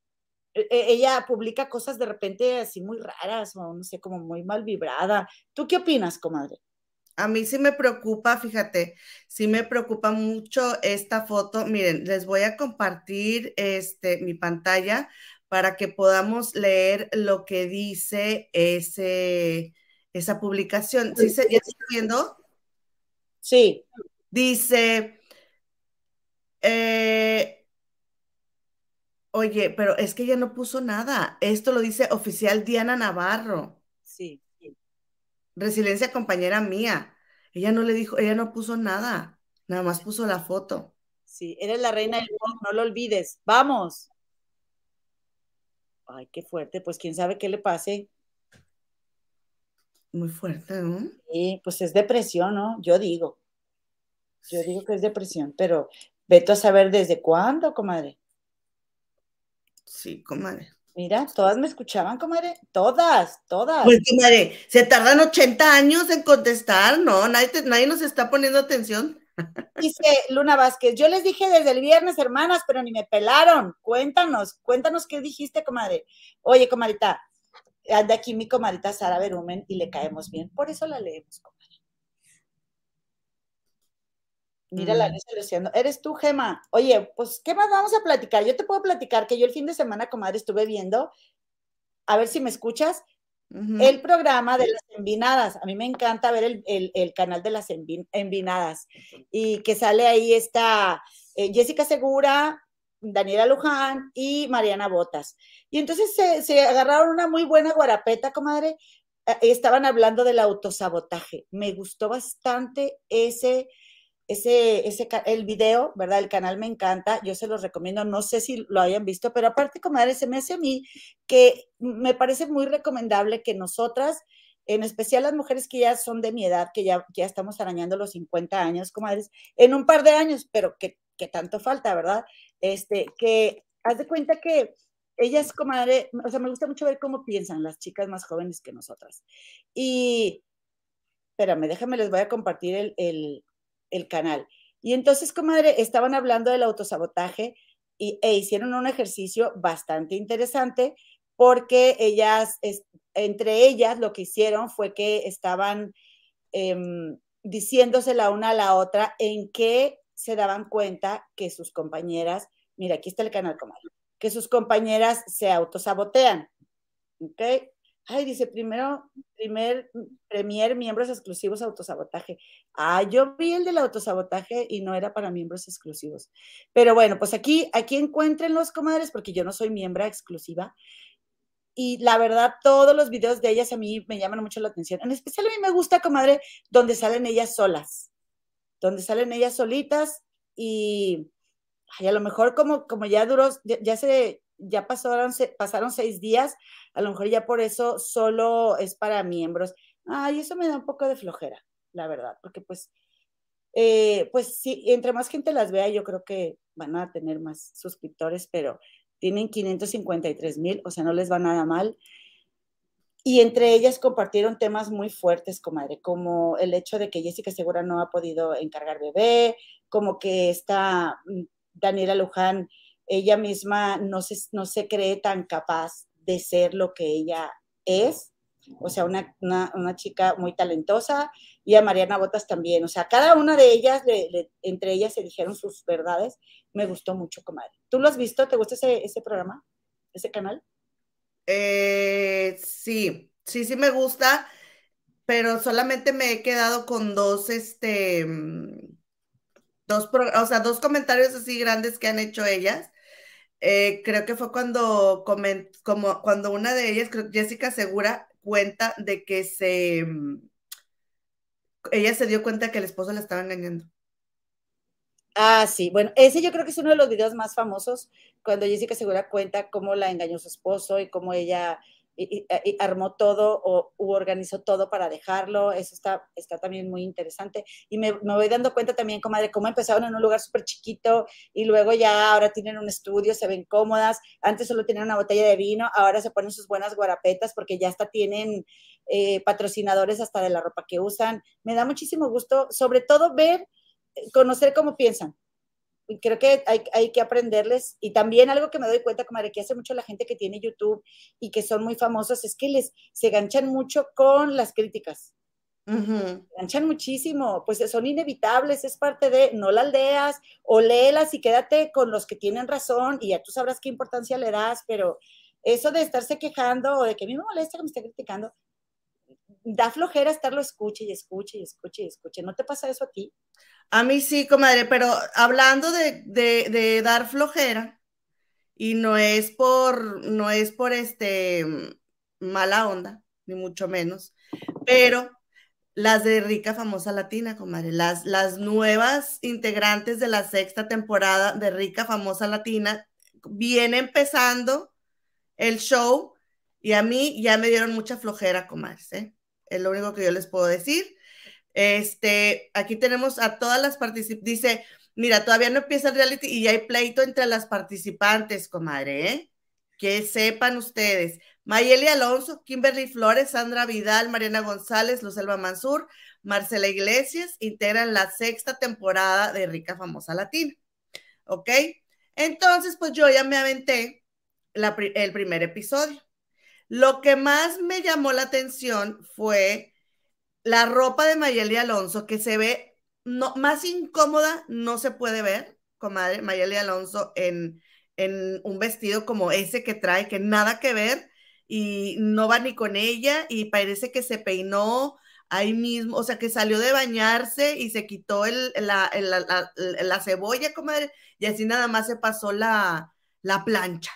e, e, ella publica cosas de repente así muy raras, o no sé, como muy mal vibrada. ¿Tú qué opinas, comadre? A mí sí me preocupa, fíjate, sí me preocupa mucho esta foto. Miren, les voy a compartir este, mi pantalla para que podamos leer lo que dice ese, esa publicación. ¿Sí se, ¿Ya está viendo? Sí. Dice, eh, oye, pero es que ella no puso nada. Esto lo dice oficial Diana Navarro. Sí resiliencia compañera mía. Ella no le dijo, ella no puso nada, nada más puso la foto. Sí, eres la reina del pop, no lo olvides. Vamos. Ay, qué fuerte, pues quién sabe qué le pase. Muy fuerte, ¿no? Sí, pues es depresión, ¿no? Yo digo. Yo digo que es depresión, pero vete a saber desde cuándo, comadre. Sí, comadre. Mira, todas me escuchaban, comadre. Todas, todas. Pues, comadre, se tardan 80 años en contestar, ¿no? Nadie, nadie nos está poniendo atención. Dice Luna Vázquez, yo les dije desde el viernes, hermanas, pero ni me pelaron. Cuéntanos, cuéntanos qué dijiste, comadre. Oye, comadita, anda aquí mi comadita Sara Berumen y le caemos bien. Por eso la leemos, comadre. Mira la lista Luciano. Eres tú, Gema. Oye, pues, ¿qué más vamos a platicar? Yo te puedo platicar que yo el fin de semana, comadre, estuve viendo, a ver si me escuchas, el programa de las envinadas. A mí me encanta ver el, canal de las envinadas. Y que sale ahí esta eh, Jessica Segura, Daniela Luján y Mariana Botas. Y entonces se, se agarraron una muy buena guarapeta, comadre. Eh, estaban hablando del autosabotaje. Me gustó bastante ese ese, ese, el video, ¿verdad? El canal me encanta, yo se los recomiendo, no sé si lo hayan visto, pero aparte, comadre, se me hace a mí que me parece muy recomendable que nosotras, en especial las mujeres que ya son de mi edad, que ya, ya estamos arañando los 50 años, comadres, en un par de años, pero que, que tanto falta, ¿verdad? Este, que haz de cuenta que ellas, comadre, o sea, me gusta mucho ver cómo piensan las chicas más jóvenes que nosotras. Y, espérame, déjame, les voy a compartir el, el el canal. Y entonces, comadre, estaban hablando del autosabotaje y, e hicieron un ejercicio bastante interesante porque ellas, entre ellas, lo que hicieron fue que estaban em, diciéndose la una a la otra en qué se daban cuenta que sus compañeras, mira, aquí está el canal, comadre, que sus compañeras se autosabotean. ¿Ok? Ay, dice, primero, primer, premier, miembros exclusivos, autosabotaje. Ah, yo vi el del autosabotaje y no era para miembros exclusivos. Pero bueno, pues aquí, aquí encuentren los comadres, porque yo no soy miembro exclusiva. Y la verdad, todos los videos de ellas a mí me llaman mucho la atención. En especial a mí me gusta, comadre, donde salen ellas solas. Donde salen ellas solitas y, ay, a lo mejor como, como ya duró, ya se, ya pasaron, pasaron seis días, a lo mejor ya por eso solo es para miembros. Ay, eso me da un poco de flojera, la verdad, porque pues, eh, pues sí, entre más gente las vea, yo creo que van a tener más suscriptores, pero tienen 553 mil, o sea, no les va nada mal. Y entre ellas compartieron temas muy fuertes, comadre, como el hecho de que Jessica Segura no ha podido encargar bebé, como que está mm, Daniela Luján ella misma no se, no se cree tan capaz de ser lo que ella es. O sea, una, chica muy talentosa y a Mariana Botas también. O sea, cada una de ellas, entre ellas se dijeron sus verdades. Me gustó mucho, comadre. ¿Tú lo has visto? ¿Te gusta ese, ese programa? ¿Ese canal? Eh, sí, sí, sí me gusta, pero solamente me he quedado con dos, este, mm, dos, o sea, dos comentarios así grandes que han hecho ellas. Eh, creo que fue cuando, como, cuando una de ellas, creo, Jessica Segura, cuenta de que se, mm, ella se dio cuenta que el esposo la estaba engañando. Ah, sí, bueno, ese yo creo que es uno de los videos más famosos, cuando Jessica Segura cuenta cómo la engañó su esposo y cómo ella y, armó todo o organizó todo para dejarlo. Eso está, está también muy interesante. Y me, me voy dando cuenta también, comadre, cómo empezaron en un lugar súper chiquito y luego ya ahora tienen un estudio, se ven cómodas. Antes solo tenían una botella de vino, ahora se ponen sus buenas guarapetas porque ya hasta tienen eh, patrocinadores hasta de la ropa que usan. Me da muchísimo gusto, sobre todo ver, eh, conocer cómo piensan creo que hay, que aprenderles. Y también algo que me doy cuenta, comadre, que hace mucho la gente que tiene YouTube y que son muy famosos, es que les se ganchan mucho con las críticas. Se ganchan muchísimo, pues son inevitables, es parte de, no las leas o léelas y quédate con los que tienen razón y ya tú sabrás qué importancia le das, pero eso de estarse quejando o de que a mí me molesta que me esté criticando, da flojera estarlo escuche y escuche y escuche y escuche. ¿No te pasa eso a ti? A mí sí, comadre, pero hablando de, dar flojera, y no es por, no es por este mala onda, ni mucho menos, pero las de Rica Famosa Latina, comadre, las, las nuevas integrantes de la sexta temporada de Rica Famosa Latina, viene empezando el show y a mí ya me dieron mucha flojera, comadre, ¿eh? Es lo único que yo les puedo decir. Este, aquí tenemos a todas las participantes. Dice, mira, todavía no empieza el reality y ya hay pleito entre las participantes, comadre, ¿eh? Que sepan ustedes. Mayeli Alonso, Kimberly Flores, Sandra Vidal, Mariana González, Lucelva Mansur, Marcela Iglesias integran la sexta temporada de Rica Famosa Latina. ¿Ok? Entonces, pues yo ya me aventé el primer episodio. Lo que más me llamó la atención fue la ropa de Mayeli Alonso, que se ve no, más incómoda, no se puede ver, comadre, Mayeli Alonso en, en un vestido como ese que trae, que nada que ver, y no va ni con ella, y parece que se peinó ahí mismo, o sea, que salió de bañarse y se quitó el, la, la, cebolla, comadre, y así nada más se pasó la, la plancha,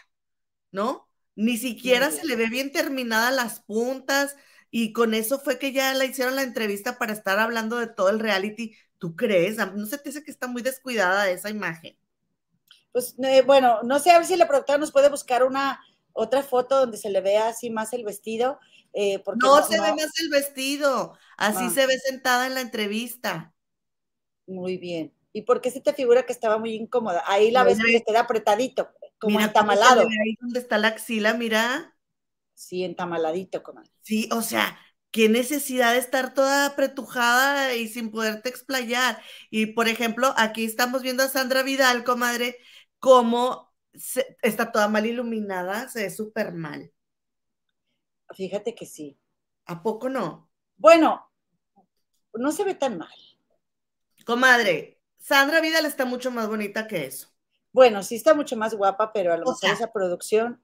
¿no? Ni siquiera se le ve bien terminadas las puntas, y con eso fue que ya la hicieron la entrevista para estar hablando de todo el reality. ¿Tú crees? ¿No se te dice que está muy descuidada esa imagen? Pues eh, bueno, no sé a ver si la productora nos puede buscar una otra foto donde se le vea así más el vestido. Eh, porque no, se ve más el vestido, así ah. se ve sentada en la entrevista. Muy bien. ¿Y por qué se te figura que estaba muy incómoda? Ahí la ves que queda apretadito, como entamalado. Ahí donde está la axila, mira. Sí, entamaladito, comadre. Sí, o sea, qué necesidad de estar toda apretujada y sin poderte explayar. Y por ejemplo, aquí estamos viendo a Sandra Vidal, comadre, cómo está toda mal iluminada, se ve súper mal. Fíjate que sí. ¿A poco no? Bueno, no se ve tan mal. Comadre, Sandra Vidal está mucho más bonita que eso. Bueno, sí está mucho más guapa, pero a lo mejor esa producción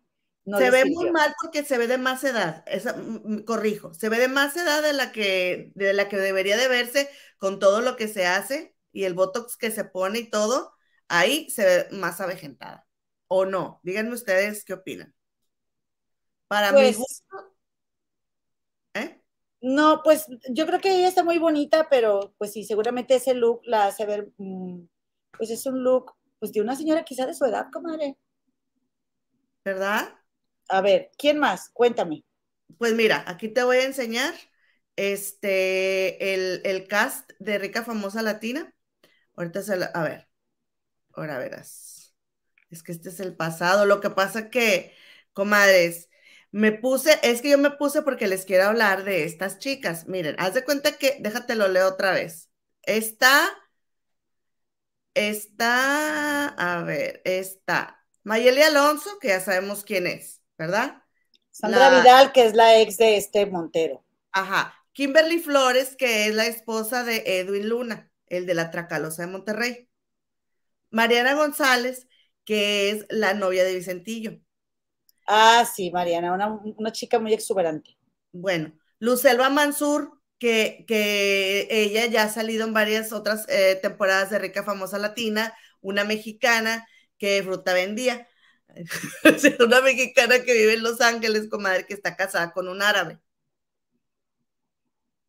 se ve muy mal porque se ve de más edad, mm, corrijo, se ve de más edad de la que de la que debería de verse con todo lo que se hace y el botox que se pone y todo, ahí se ve más avejentada. ¿O no? Díganme ustedes qué opinan. Para mí pues ¿eh? No, pues yo creo que ella está muy bonita, pero pues sí, seguramente ese look la hace ver, mm, pues es un look, pues de una señora quizá de su edad, comadre. ¿Verdad? A ver, ¿quién más? Cuéntame. Pues mira, aquí te voy a enseñar este, el, cast de Rica Famosa Latina. Ahorita se la, a ver, ahora verás. Es que este es el pasado. Lo que pasa que, comadres, me puse, es que yo me puse porque les quiero hablar de estas chicas. Miren, haz de cuenta que, déjate lo leo otra vez. Está, está, a ver, está Mayeli Alonso, que ya sabemos quién es. ¿verdad? Sandra Vidal, que es la ex de este Montero. Ajá. Kimberly Flores, que es la esposa de Edwin Luna, el de la Tracalosa de Monterrey. Mariana González, que es la novia de Vicentillo. Ah, sí, Mariana, una, chica muy exuberante. Bueno, Lucelva Mansur, que, que, ella ya ha salido en varias otras eh, temporadas de Rica Famosa Latina, una mexicana que fruta vendía. Una mexicana que vive en Los Ángeles, comadre, que está casada con un árabe.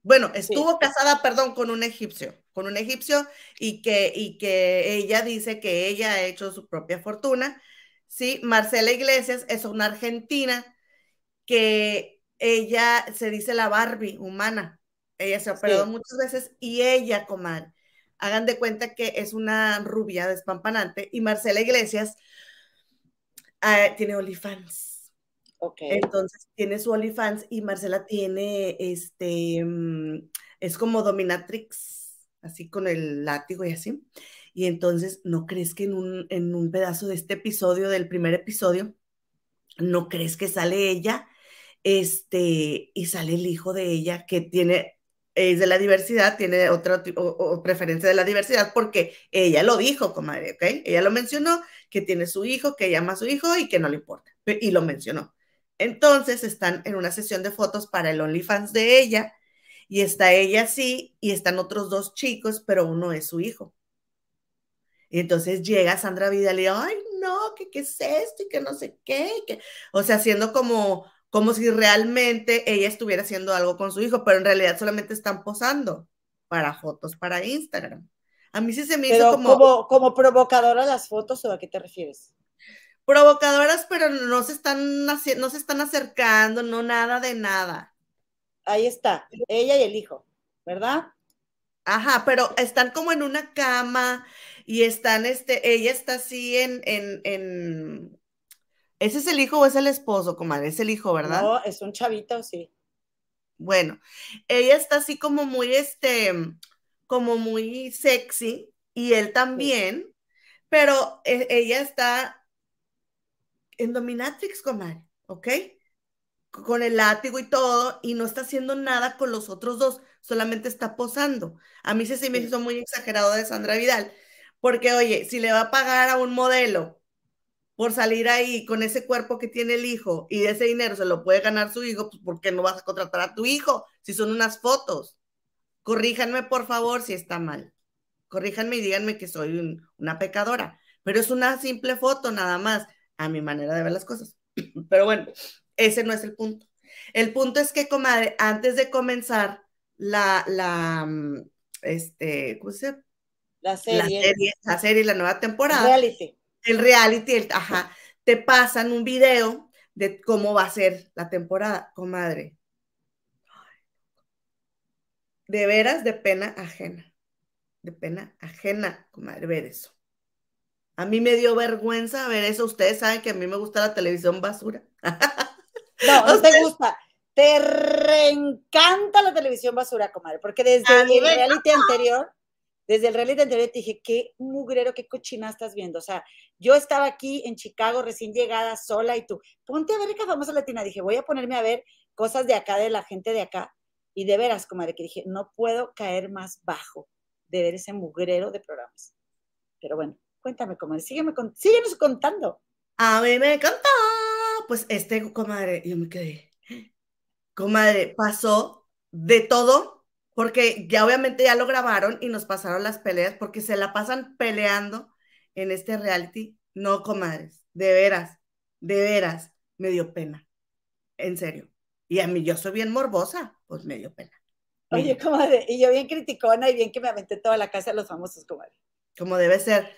Bueno, estuvo casada, perdón, con un egipcio, con un egipcio y que, y que ella dice que ella ha hecho su propia fortuna. Sí, Marcela Iglesias es una argentina que ella se dice la Barbie humana. Ella se ha operado muchas veces y ella, comadre, hagan de cuenta que es una rubia despampanante y Marcela Iglesias uh, tiene OnlyFans. Ok. Entonces tiene su OnlyFans y Marcela tiene este, mm, es como dominatrix, así con el látigo y así. Y entonces, ¿no crees que en un, en un pedazo de este episodio, del primer episodio, no crees que sale ella? Este, y sale el hijo de ella que tiene es de la diversidad, tiene otra preferencia de la diversidad porque ella lo dijo, comadre, ¿ok? Ella lo mencionó, que tiene su hijo, que llama a su hijo y que no le importa, y lo mencionó. Entonces están en una sesión de fotos para el OnlyFans de ella, y está ella así, y están otros dos chicos, pero uno es su hijo. Y entonces llega Sandra Vidal y, ay, no, ¿qué, qué es esto? Y que no sé qué, que... o sea, haciendo como como si realmente ella estuviera haciendo algo con su hijo, pero en realidad solamente están posando para fotos para Instagram. A mí sí se me hizo como... como... como provocadoras las fotos o a qué te refieres? Provocadoras, pero no se están no se están acercando, no nada de nada. Ahí está, ella y el hijo, ¿verdad? Ajá, pero están como en una cama y están, este, ella está así en, en, en ¿Ese es el hijo o es el esposo, comadre? Es el hijo, ¿verdad? No, es un chavito, sí. Bueno, ella está así como muy, este, como muy sexy y él también, pero e, ella está en dominatrix, comadre, ¿ok? Con el látigo y todo, y no está haciendo nada con los otros dos, solamente está posando. A mí se, se me hizo muy exagerado de Sandra Vidal, porque oye, si le va a pagar a un modelo por salir ahí con ese cuerpo que tiene el hijo y ese dinero se lo puede ganar su hijo, pues ¿por qué no vas a contratar a tu hijo si son unas fotos? Corríjanme por favor si está mal. Corríjanme y díganme que soy una pecadora, pero es una simple foto nada más, a mi manera de ver las cosas. Pero bueno, ese no es el punto. El punto es que, comadre, antes de comenzar la, la, mm, este, ¿cómo se La serie. La serie, la, serie, la nueva temporada. Reality el reality, ajá, te pasan un video de cómo va a ser la temporada, comadre. De veras, de pena ajena. De pena ajena, comadre, ver eso. A mí me dio vergüenza ver eso. Ustedes saben que a mí me gusta la televisión basura. No, no te gusta. Te reencanta la televisión basura, comadre, porque desde el reality anterior desde el reality anterior te dije, qué mugrero, qué cochina estás viendo. O sea, yo estaba aquí en Chicago recién llegada sola y tú, ponte a ver qué famosa latina. Dije, voy a ponerme a ver cosas de acá, de la gente de acá. Y de veras, comadre, que dije, no puedo caer más bajo de ver ese mugrero de programas. Pero bueno, cuéntame, comadre, sígueme síguenos contando. A mí me encanta. Pues este, comadre, yo me quedé. Comadre, pasó de todo porque ya obviamente ya lo grabaron y nos pasaron las peleas, porque se la pasan peleando en este reality. No, comadres, de veras, de veras, me dio pena, en serio. Y a mí yo soy bien morbosa, pues me dio pena. Oye, comadre, y yo bien criticona y bien que me aventé toda la casa de los famosos, comadre. Como debe ser.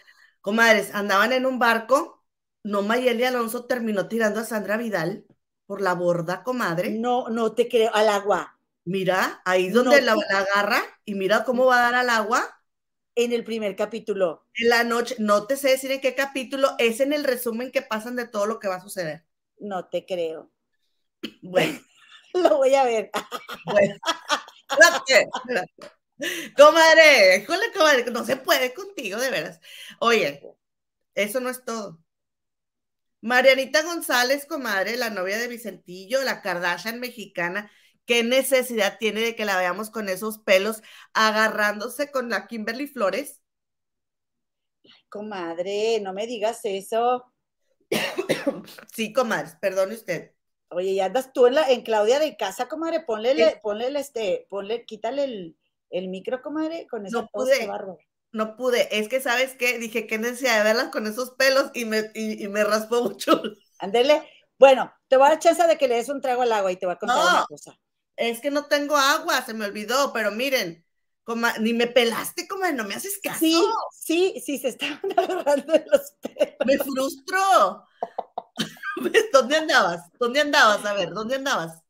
Comadres, andaban en un barco, no Mayeli Alonso terminó tirando a Sandra Vidal por la borda, comadre. No, no te creo, al agua. Mira, ahí donde la, agarra y mira cómo va a dar al agua. En el primer capítulo. En la noche, no te sé decir en qué capítulo, es en el resumen que pasan de todo lo que va a suceder. No te creo. Bueno. lo voy a ver. Bueno. Comadre, comadre, no se puede contigo, de veras. Oye, eso no es todo. Marianita González, comadre, la novia de Vicentillo, la Kardashian mexicana, ¿Qué necesidad tiene de que la veamos con esos pelos agarrándose con la Kimberly Flores? Ay, comadre, no me digas eso. sí, comadre, perdone usted. Oye, ya andas tú en, la, en Claudia de casa, comadre, ponle, ponle este, ponle, quítale el, el micro, comadre, con esa no pude, No pude, es que, ¿sabes qué? Dije, qué necesidad de verlas con esos pelos y me, y, y me raspó mucho. Ándele, bueno, te voy a dar chance de que le des un trago al agua y te voy a contar una cosa. Es que no tengo agua, se me olvidó, pero miren, ni me pelaste, comadre, no me haces caso. Sí, sí, sí, se estaban agarrando de los pelos. Me frustró. ¿Dónde andabas? ¿Dónde andabas? A ver, ¿dónde andabas?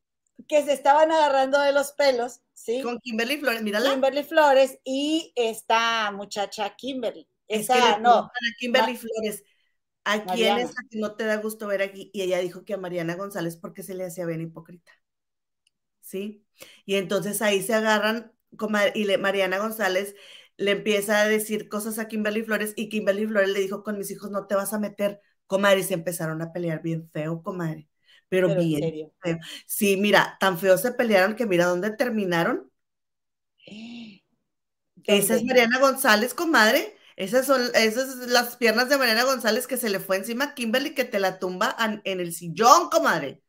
Que se estaban agarrando de los pelos, ¿sí? Con Kimberly Flores, mírala. Kimberly Flores y esta muchacha Kimberly. Esa, no. Kimberly Flores. ¿A quién es a que no te da gusto ver aquí? Y ella dijo que a Mariana González porque se le hacía bien hipócrita. ¿Sí? Y entonces ahí se agarran y Mariana González le empieza a decir cosas a Kimberly Flores y Kimberly Flores le dijo, con mis hijos no te vas a meter, comadre, y se empezaron a pelear bien feo, comadre, pero, bien feo. Sí, mira, tan feo se pelearon que mira dónde terminaron. Esa es Mariana González, comadre. Esas son esas las piernas de Mariana González que se le fue encima a Kimberly que te la tumba en el sillón, comadre.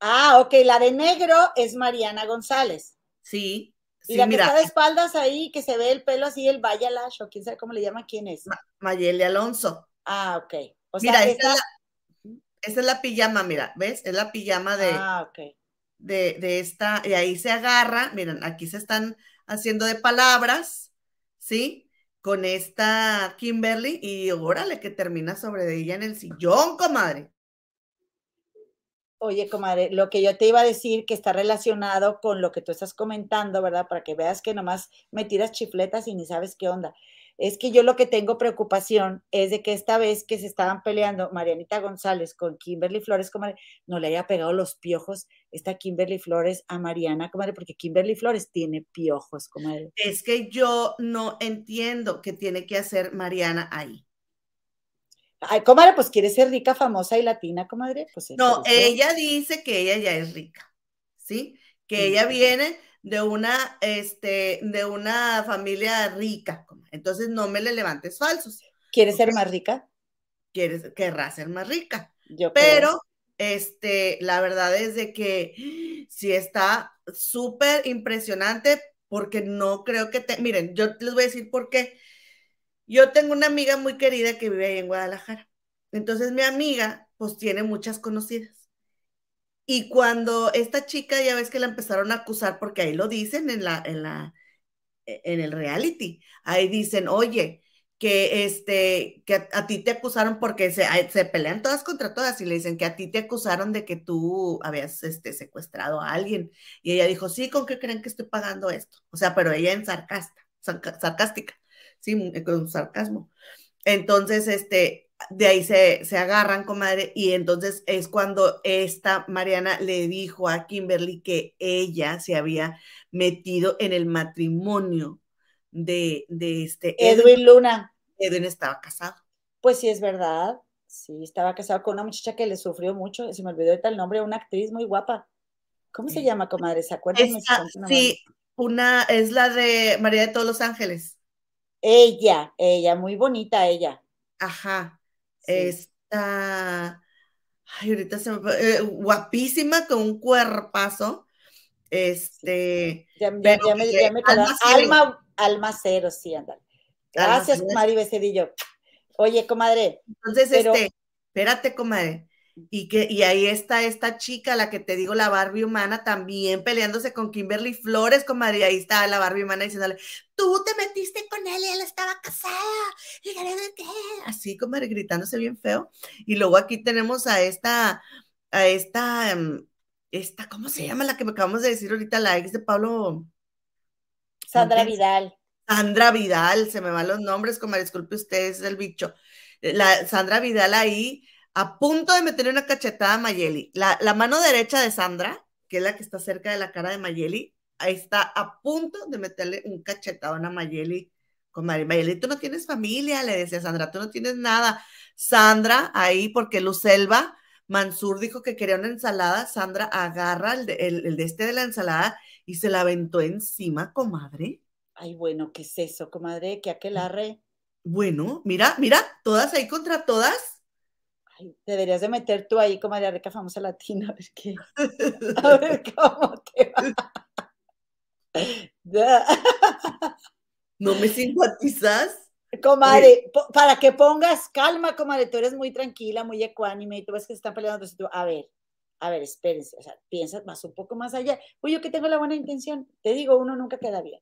Ah, ok, la de negro es Mariana González. Sí y la que está de espaldas ahí, que se ve el pelo así, el Bayalash, o quién sabe cómo le llama, ¿quién es? Mayeli Alonso. Ah, ok. O sea, mira, esta... es la, pijama, mira, ¿ves? Es la pijama de, ah, okay. de, de esta, y ahí se agarra, miren, aquí se están haciendo de palabras, ¿sí? Con esta Kimberly, y órale, que termina sobre ella en el sillón, comadre. Oye, comadre, lo que yo te iba a decir que está relacionado con lo que tú estás comentando, ¿verdad? Para que veas que nomás me tiras chifletas y ni sabes qué onda. Es que yo lo que tengo preocupación es de que esta vez que se estaban peleando Marianita González con Kimberly Flores, comadre, no le haya pegado los piojos esta Kimberly Flores a Mariana, comadre, porque Kimberly Flores tiene piojos, comadre. Es que yo no entiendo qué tiene que hacer Mariana ahí. Ay, comadre, pues quiere ser rica, famosa y latina, comadre. Pues no, ella dice que ella ya es rica, ¿sí? Que ella viene de una, este, de una familia rica. Entonces no me le levantes falsos. ¿Quiere ser más rica? Quieres, querrá ser más rica. Yo Pero, este, la verdad es de que sí está súper impresionante porque no creo que te, miren, yo les voy a decir por qué yo tengo una amiga muy querida que vive ahí en Guadalajara. Entonces mi amiga pues tiene muchas conocidas. Y cuando esta chica, ya ves que la empezaron a acusar, porque ahí lo dicen en la, en la, e, en el reality, ahí dicen, oye, que este, que a, ti te acusaron porque se, se, pelean todas contra todas y le dicen que a ti te acusaron de que tú habías este, secuestrado a alguien. Y ella dijo, sí, ¿con qué creen que estoy pagando esto? O sea, pero ella en sarcasta, sarcástica sí, con sarcasmo. Entonces, este, de ahí se, se agarran, comadre, y entonces es cuando esta Mariana le dijo a Kimberly que ella se había metido en el matrimonio de, de este Edwin, Luna. Edwin estaba casado. Pues sí, es verdad. Sí, estaba casado con una muchacha que le sufrió mucho, se me olvidó de tal nombre, una actriz muy guapa. ¿Cómo se llama, comadre? ¿Se acuerdan? sí, una es la de María de todos los Ángeles. Ella, ella, muy bonita ella. Ajá. Está, ay, ahorita se me eh, guapísima, con un cuerpazo. Este. Ya, me, alma, alma, cero, sí, ándale. Gracias, Mari Becedillo. Oye, comadre. Entonces, este, espérate, comadre. Y, que, y ahí está esta chica, la que te digo, la Barbie humana, también peleándose con Kimberly Flores, con María, ahí está la Barbie humana diciéndole, tú te metiste con él y él estaba casada, y qué, así como gritándose bien feo. Y luego aquí tenemos a esta, a esta, em, esta, ¿cómo se llama la que me acabamos de decir ahorita, la ex de Pablo? Sandra Vidal. Sandra Vidal, se me van los nombres, como disculpe usted, es el bicho. La Sandra Vidal ahí a punto de meterle una cachetada a Mayeli. La, mano derecha de Sandra, que es la que está cerca de la cara de Mayeli, ahí está a punto de meterle un cachetado a Mayeli. Con Mayeli, tú no tienes familia, le decía Sandra, tú no tienes nada. Sandra, ahí, porque Lucelva Mansur dijo que quería una ensalada, Sandra agarra el de, el de este de la ensalada y se la aventó encima, comadre. Ay, bueno, ¿qué es eso, comadre? ¿Qué arre? Bueno, mira, mira, todas ahí contra todas deberías de meter tú ahí como María Rica famosa latina, a ver qué. A ver cómo te va. ¿No me simpatizas? Comadre, para que pongas calma, comadre, tú eres muy tranquila, muy ecuánime y tú ves que se están peleando. Tú, a ver, a ver, espérense, o sea, piensas más un poco más allá. Pues yo que tengo la buena intención, te digo, uno nunca queda bien.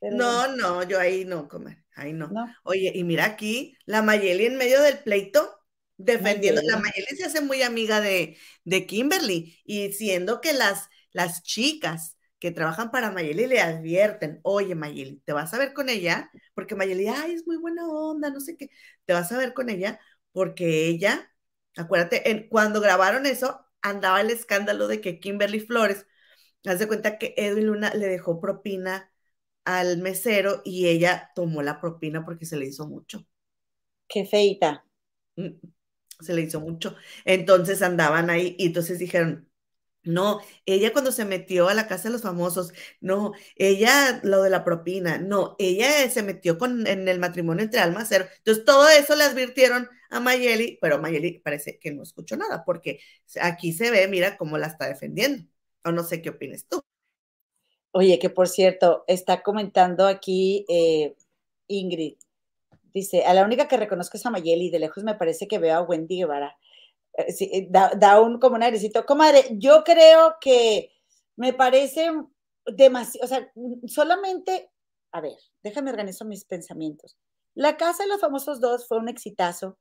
no, no, yo ahí no, comer, ahí no. Oye, y mira aquí, la Mayeli en medio del pleito, defendiendo, la Mayeli se hace muy amiga de, de Kimberly, y siendo que las, las chicas que trabajan para Mayeli le advierten, oye Mayeli, te vas a ver con ella, porque Mayeli, ay, es muy buena onda, no sé qué, te vas a ver con ella, porque ella, acuérdate, en, cuando grabaron eso, andaba el escándalo de que Kimberly Flores, haz de cuenta que Edwin Luna le dejó propina al mesero y ella tomó la propina porque se le hizo mucho. Qué feita. Mm, se le hizo mucho. Entonces andaban ahí y entonces dijeron, no, ella cuando se metió a la casa de los famosos, no, ella lo de la propina, no, ella se metió con, en el matrimonio entre Almacero. Entonces todo eso le advirtieron a Mayeli, pero Mayeli parece que no escuchó nada, porque aquí se ve, mira cómo la está defendiendo. O no sé qué opinas tú. Oye, que por cierto, está comentando aquí eh, Ingrid. Dice, a la única que reconozco es a Mayeli, de lejos me parece que veo a Wendy Guevara. Eh, eh, da, un como un airecito. Comadre, yo creo que me parece demasiado, o sea, solamente, a ver, déjame organizar mis pensamientos. La Casa de los Famosos dos fue un exitazo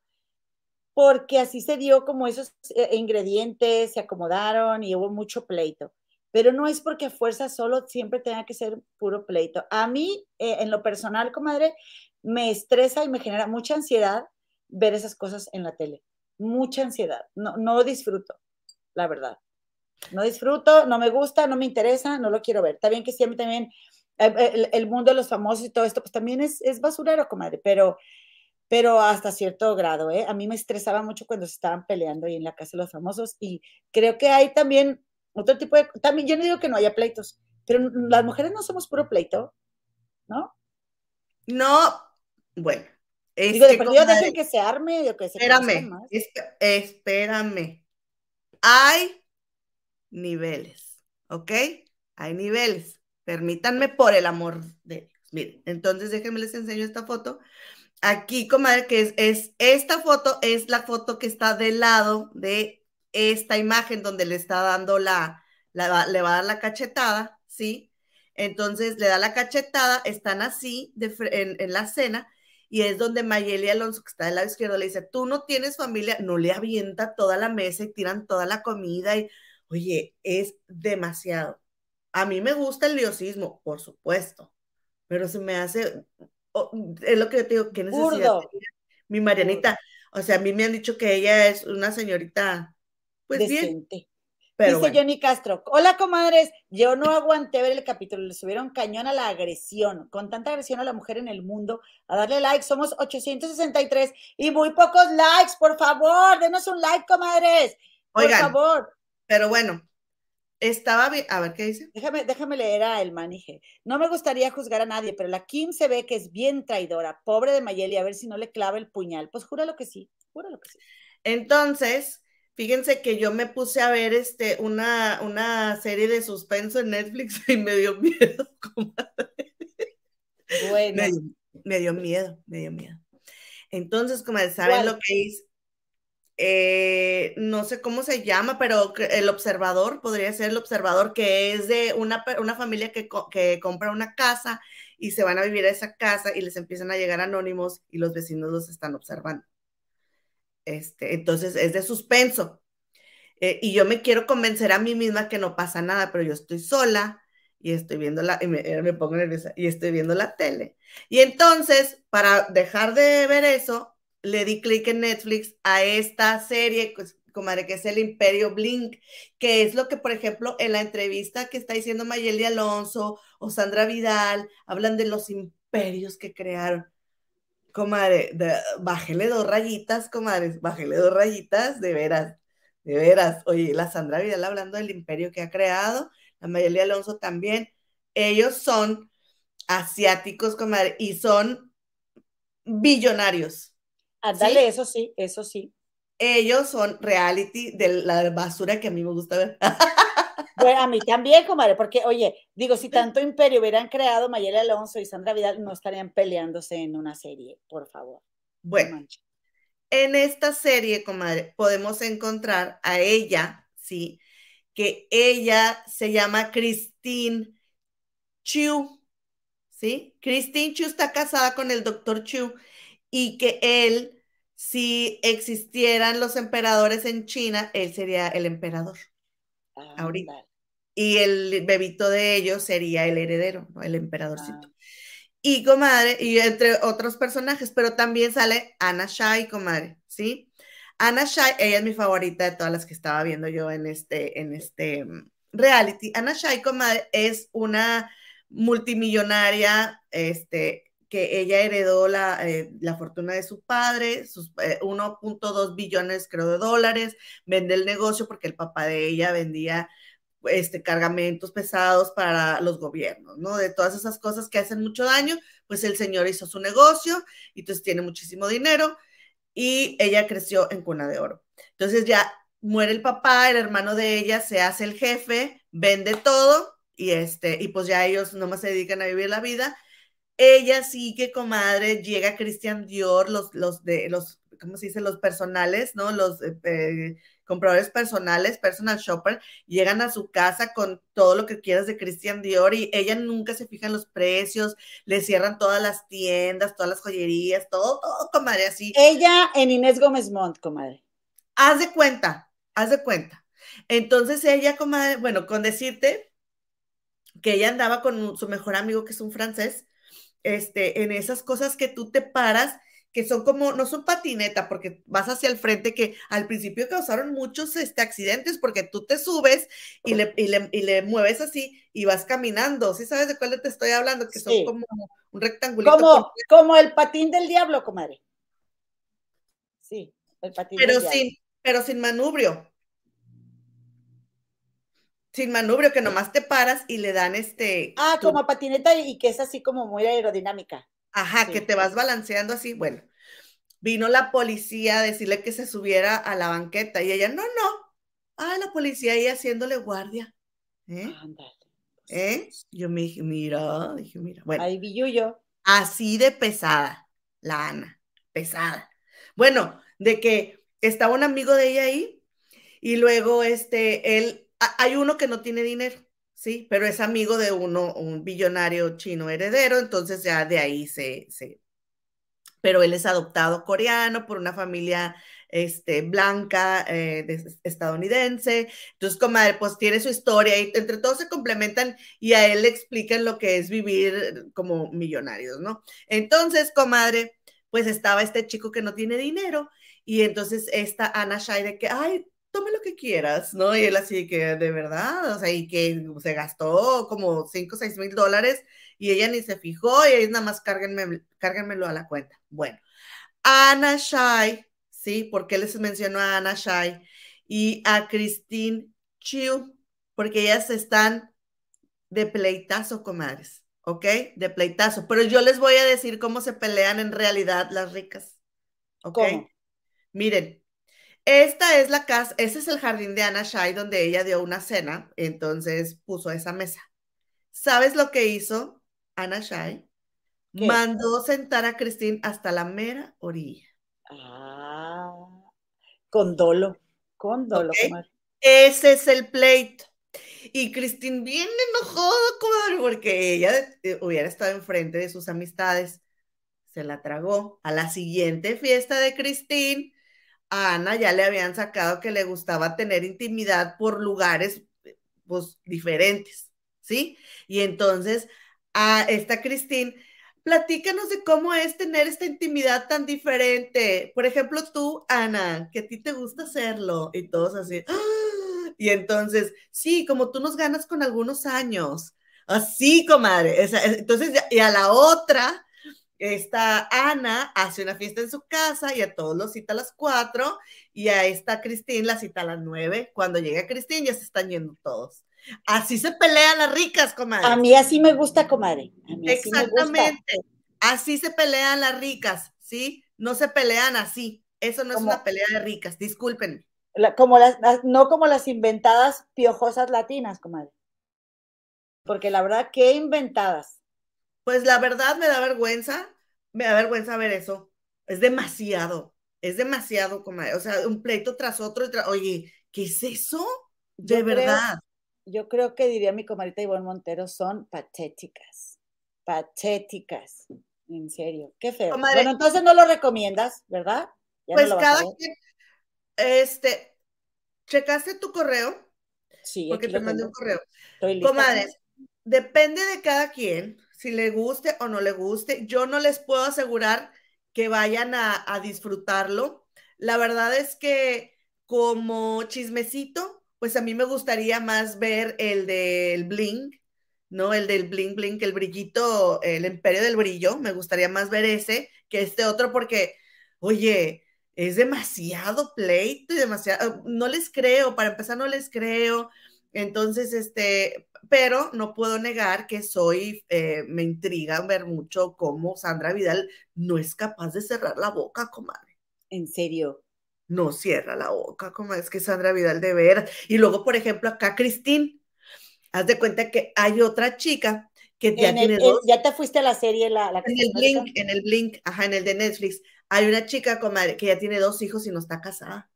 porque así se dio como esos eh, ingredientes se acomodaron y hubo mucho pleito. Pero no es porque a fuerza solo siempre tenga que ser puro pleito. A mí, en lo personal, comadre, me estresa y me genera mucha ansiedad ver esas cosas en la tele mucha ansiedad. No, no disfruto, la verdad. No disfruto, no me gusta, no me interesa, no lo quiero ver. Está bien que siempre también eh, el, mundo de los famosos y todo esto, pues también es, es basurero, comadre, pero, pero hasta cierto grado, ¿eh? A mí me estresaba mucho cuando se estaban peleando ahí en la casa de los famosos y creo que hay también otro tipo de... También yo no digo que no haya pleitos, pero las mujeres no somos puro pleito, ¿no? No, bueno, Digo, de este, dejen que se arme o que se Espérame, espérame. Hay niveles, ¿ok? Hay niveles. Permítanme por el amor de Dios. Miren, entonces déjenme les enseño esta foto. Aquí, comadre, que es, es esta foto, es la foto que está del lado de esta imagen donde le está dando la, la le va a dar la cachetada, ¿sí? Entonces le da la cachetada, están así de, en, en la cena y es donde Mayeli Alonso, que está del lado izquierdo, le dice, tú no tienes familia, no le avienta toda la mesa y tiran toda la comida y, oye, es demasiado. A mí me gusta el liosismo, por supuesto, pero se me hace, es lo que yo te digo, ¿qué necesidad? Mi Marianita, o sea, a mí me han dicho que ella es una señorita, pues Decente. bien. Dice Johnny Castro, hola comadres, yo no aguanté ver el capítulo, le subieron cañón a la agresión, con tanta agresión a la mujer en el mundo, a darle like, somos 863 y muy pocos likes, por favor, denos un like, comadres, por favor. Pero bueno, estaba bien, a ver qué dice. Déjame, déjame leer a el manije. No me gustaría juzgar a nadie, pero la Kim se ve que es bien traidora, pobre de Mayeli, a ver si no le clava el puñal. Pues júralo que sí, júralo que sí. Entonces, Fíjense que yo me puse a ver este, una, una serie de suspenso en Netflix y me dio miedo, Bueno. Me, dio miedo, me dio miedo. Entonces, como saben lo que es, eh, no sé cómo se llama, pero el observador, podría ser el observador, que es de una, una familia que, que compra una casa y se van a vivir a esa casa y les empiezan a llegar anónimos y los vecinos los están observando. Este, entonces es de suspenso. Eh, y yo me quiero convencer a mí misma que no pasa nada, pero yo estoy sola y estoy viendo la, y me, me, pongo nerviosa, y estoy viendo la tele. Y entonces, para dejar de ver eso, le di clic en Netflix a esta serie, pues, comadre, que es el Imperio Blink, que es lo que, por ejemplo, en la entrevista que está diciendo Mayeli Alonso o Sandra Vidal, hablan de los imperios que crearon comadre, bájele dos rayitas, comadre, bájele dos rayitas, de veras, de veras. Oye, la Sandra Vidal hablando del imperio que ha creado, la Mayeli Alonso también, ellos son asiáticos, comadre, y son billonarios. Dale, eso sí, eso sí. Ellos son reality de la basura que a mí me gusta ver. Bueno, a mí también, comadre, porque, oye, digo, si tanto imperio hubieran creado Mayela Alonso y Sandra Vidal, no estarían peleándose en una serie, por favor. Bueno, en esta serie, comadre, podemos encontrar a ella, ¿sí? que ella se llama Christine Chu, ¿sí? Christine Chu está casada con el doctor Chu y que él, si existieran los emperadores en China, él sería el emperador. Ahorita. Y el bebito de ellos sería el heredero, el emperadorcito. Ah. Y comadre, y entre otros personajes, pero también sale Anna Shai, comadre, ¿sí? Anna Shai, ella es mi favorita de todas las que estaba viendo yo en este, en este mm, reality. Anna Shai, comadre, es una multimillonaria, este, que ella heredó la, eh, la fortuna de su padre, sus 1.2 eh, billones, creo, de dólares, vende el negocio porque el papá de ella vendía este, cargamentos pesados para los gobiernos, ¿no? De todas esas cosas que hacen mucho daño, pues el señor hizo su negocio y entonces tiene muchísimo dinero y ella creció en cuna de oro. Entonces ya muere el papá, el hermano de ella se hace el jefe, vende todo y este, y pues ya ellos nomás se dedican a vivir la vida. Ella sí que comadre llega a Christian Dior, los, los de los, ¿cómo se dice? Los personales, ¿no? Los eh, eh compradores personales, personal shopper, llegan a su casa con todo lo que quieras de Christian Dior y ella nunca se fija en los precios, le cierran todas las tiendas, todas las joyerías, todo, todo, comadre, así. Ella en Inés Gómez Montt, comadre. Haz de cuenta, haz de cuenta. Entonces ella, comadre, bueno, con decirte que ella andaba con su mejor amigo, que es un francés, este, en esas cosas que tú te paras que son como, no son patineta, porque vas hacia el frente, que al principio causaron muchos este, accidentes, porque tú te subes y le, y le, y le mueves así y vas caminando. ¿Sí sabes de cuál te estoy hablando? Que son como un rectangulito. Como, como el patín del diablo, comadre. Sí, el patín pero sin, Pero sin manubrio. Sin manubrio, que nomás te paras y le dan este. Ah, como patineta y que es así como muy aerodinámica. Ajá, que te vas balanceando así. Bueno, vino la policía a decirle que se subiera a la banqueta y ella, no, no. Ah, la policía ahí haciéndole guardia. ¿Eh? ¿Eh? Yo me dije, mira, dije, mira. Bueno. Ahí vi yo. Así de pesada, la Ana, pesada. Bueno, de que estaba un amigo de ella ahí y luego este, él, hay uno que no tiene dinero ¿sí? Pero es amigo de uno, un billonario chino heredero, entonces ya de ahí se, se... Pero él es adoptado coreano por una familia este, blanca eh, estadounidense. Entonces, comadre, pues tiene su historia y entre todos se complementan y a él le explican lo que es vivir como millonarios, ¿no? Entonces, comadre, pues estaba este chico que no tiene dinero y entonces esta Ana Shai de que, ay, tome lo que quieras, ¿no? Y él así que, de verdad, o sea, y que se gastó como 5 o 6 mil dólares y ella ni se fijó y ahí nada más cárguenme, cárguenmelo a la cuenta. Bueno, Ana Shai, ¿sí? ¿Por qué les menciono a Ana Shai? Y a Christine Chiu, porque ellas están de pleitazo, comadres, ¿ok? De pleitazo. Pero yo les voy a decir cómo se pelean en realidad las ricas, ¿ok? Miren, esta es la casa, ese es el jardín de Ana Shai donde ella dio una cena, entonces puso esa mesa. ¿Sabes lo que hizo Ana Shai? Mandó sentar a Cristín hasta la mera orilla. Ah, con dolo, con dolo. Ese es el pleito. Y Cristín bien enojada, comadre, porque ella eh, hubiera estado enfrente de sus amistades. Se la tragó. A la siguiente fiesta de Cristín, a Ana ya le habían sacado que le gustaba tener intimidad por lugares pues diferentes, ¿sí? Y entonces a esta Cristín, platícanos de cómo es tener esta intimidad tan diferente. Por ejemplo, tú, Ana, que a ti te gusta hacerlo y todos así. ¡ah! Y entonces, sí, como tú nos ganas con algunos años. Así, comadre. Entonces, y a la otra, esta Ana hace una fiesta en su casa y a todos los cita a las cuatro y a esta Cristín la cita a las nueve. Cuando llega Cristín ya se están yendo todos. Así se pelean las ricas, comadre. A mí así me gusta, comadre. Exactamente. Así se pelean las ricas, ¿sí? No se pelean así. Eso no es una pelea de ricas, disculpen. como las, no como las inventadas piojosas latinas, comadre. Porque la verdad, qué inventadas. Pues la verdad me da vergüenza, me da vergüenza ver eso. Es demasiado, es demasiado, como, o sea, un pleito tras otro. oye, ¿qué es eso? de verdad. yo creo que diría mi comadita Ivonne Montero, son patéticas. Patéticas. En serio, qué feo. bueno, entonces no lo recomiendas, ¿verdad? pues cada quien, este, ¿checaste tu correo? Sí, porque te mandé un correo. Comadres, depende de cada quien, si le guste o no le guste. Yo no les puedo asegurar que vayan a, disfrutarlo. La verdad es que como chismecito, pues a mí me gustaría más ver el del bling, ¿no? El del bling bling, el brillito, el imperio del brillo. Me gustaría más ver ese que este otro porque, oye, es demasiado pleito y demasiado, no les creo, para empezar no les creo. Entonces, este, pero no puedo negar que soy, eh, me intriga ver mucho cómo Sandra Vidal no es capaz de cerrar la boca, comadre. ¿En serio? No cierra la boca, como es que Sandra Vidal de ver. Y luego, por ejemplo, acá Cristín, haz de cuenta que hay otra chica que ya tiene dos. ya te fuiste a la serie, la, la En el Blink, en el Blink, ajá, en el de Netflix hay una chica comadre, que ya tiene dos hijos y no está casada.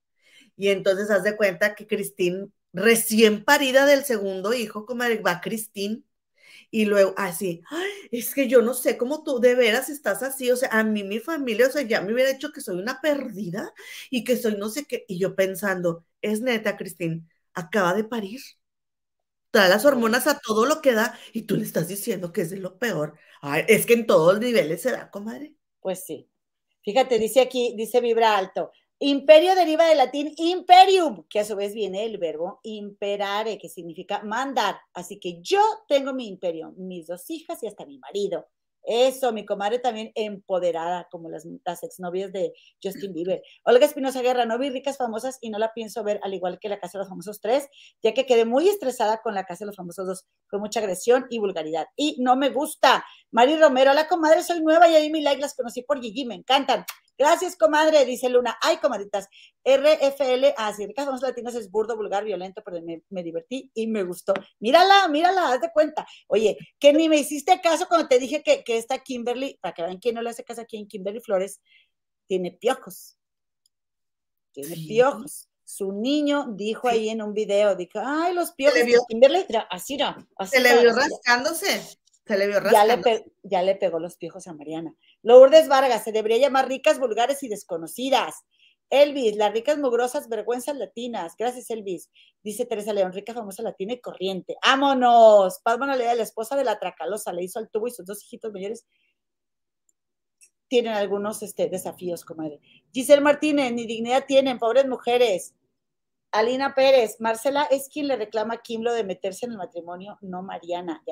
Y entonces haz de cuenta que Cristín, recién parida del segundo hijo, comadre, va Cristín. Y luego, así, es que yo no sé cómo tú de veras estás así. O sea, a mí mi familia, o sea, ya me hubiera dicho que soy una perdida y que soy no sé qué. Y yo pensando, es neta, Cristín, acaba de parir. Trae las hormonas a todo lo que da y tú le estás diciendo que es de lo peor. es que en todos los niveles se da, comadre. Pues sí, Fíjate, dice aquí, dice Vibra Alto. Imperio deriva del latín imperium, que a su vez viene el verbo imperare, que significa mandar. Así que yo tengo mi imperio, mis dos hijas y hasta mi marido. Eso, mi comadre también empoderada, como las, exnovias de Justin Bieber. Olga Espinosa Guerra, no vi ricas famosas y no la pienso ver al igual que la Casa de los Famosos 3, ya que quedé muy estresada con la Casa de los Famosos 2. Fue mucha agresión y vulgaridad. Y no me gusta. Mari Romero, hola comadre, soy nueva y ahí mi like las conocí por Gigi, me encantan. Gracias, comadre, dice Luna. Ay, comadritas. RFL, así, ricas famosas latinas es burdo, vulgar, violento, pero me, me, divertí y me gustó. Mírala, mírala, haz de cuenta. Oye, que ni me hiciste caso cuando te dije que, que esta Kimberly, para que vean quién no le hace caso aquí en Kimberly Flores, tiene piojos. Tiene piojos. Su niño dijo ahí en un video, dijo, ay, los piojos. ¿Se le vio? Kimberly, así no. Así Se le vio rascándose. Se le vio rascándose. Ya le, pegó los piojos a Mariana. Lourdes Vargas, se debería llamar ricas, vulgares y desconocidas. Elvis, las ricas mugrosas, vergüenzas latinas. Gracias, Elvis. Dice Teresa León, rica, famosa, latina y corriente. ¡Vámonos! Paz Lea, la esposa de la Tracalosa, le hizo al tubo y sus dos hijitos mayores tienen algunos este, desafíos, comadre. Giselle Martínez, ni dignidad tienen, pobres mujeres. Alina Pérez, Marcela es quien le reclama a Kim lo de meterse en el matrimonio, no Mariana.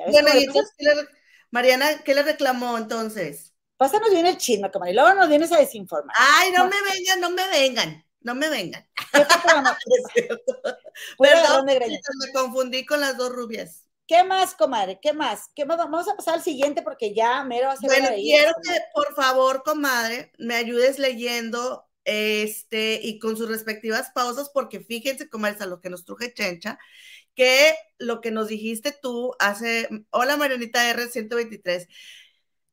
Mariana, ¿qué le reclamó entonces? Pásanos bien el chisme, comadre, y luego nos vienes a desinformar. Ay, no, me vengan, no me vengan, no me vengan. Perdón, me confundí con las dos rubias. ¿Qué más, comadre? ¿Qué más? ¿Qué más? Vamos a pasar al siguiente porque ya mero a Bueno, quiero que por favor, comadre, me ayudes leyendo este y con sus respectivas pausas, porque fíjense, comadre, a lo que nos truje Chencha, que lo que nos dijiste tú hace, hola Marianita R123,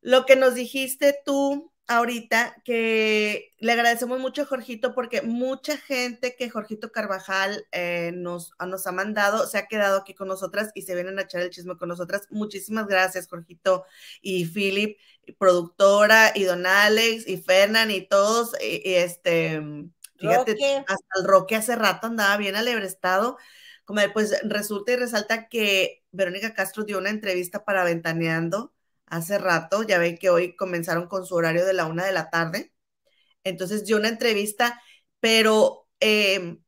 lo que nos dijiste tú ahorita, que le agradecemos mucho a Jorgito porque mucha gente que Jorgito Carvajal eh, nos, nos ha mandado se ha quedado aquí con nosotras y se vienen a echar el chisme con nosotras. Muchísimas gracias, Jorgito y Philip, productora, y Don Alex, y Fernan, y todos, y, este, fíjate, hasta el Roque hace rato andaba bien alebrestado. Como pues resulta y resalta que Verónica Castro dio una entrevista para Ventaneando hace rato, ya ven que hoy comenzaron con su horario de la una de la tarde. Entonces dio una entrevista, pero em,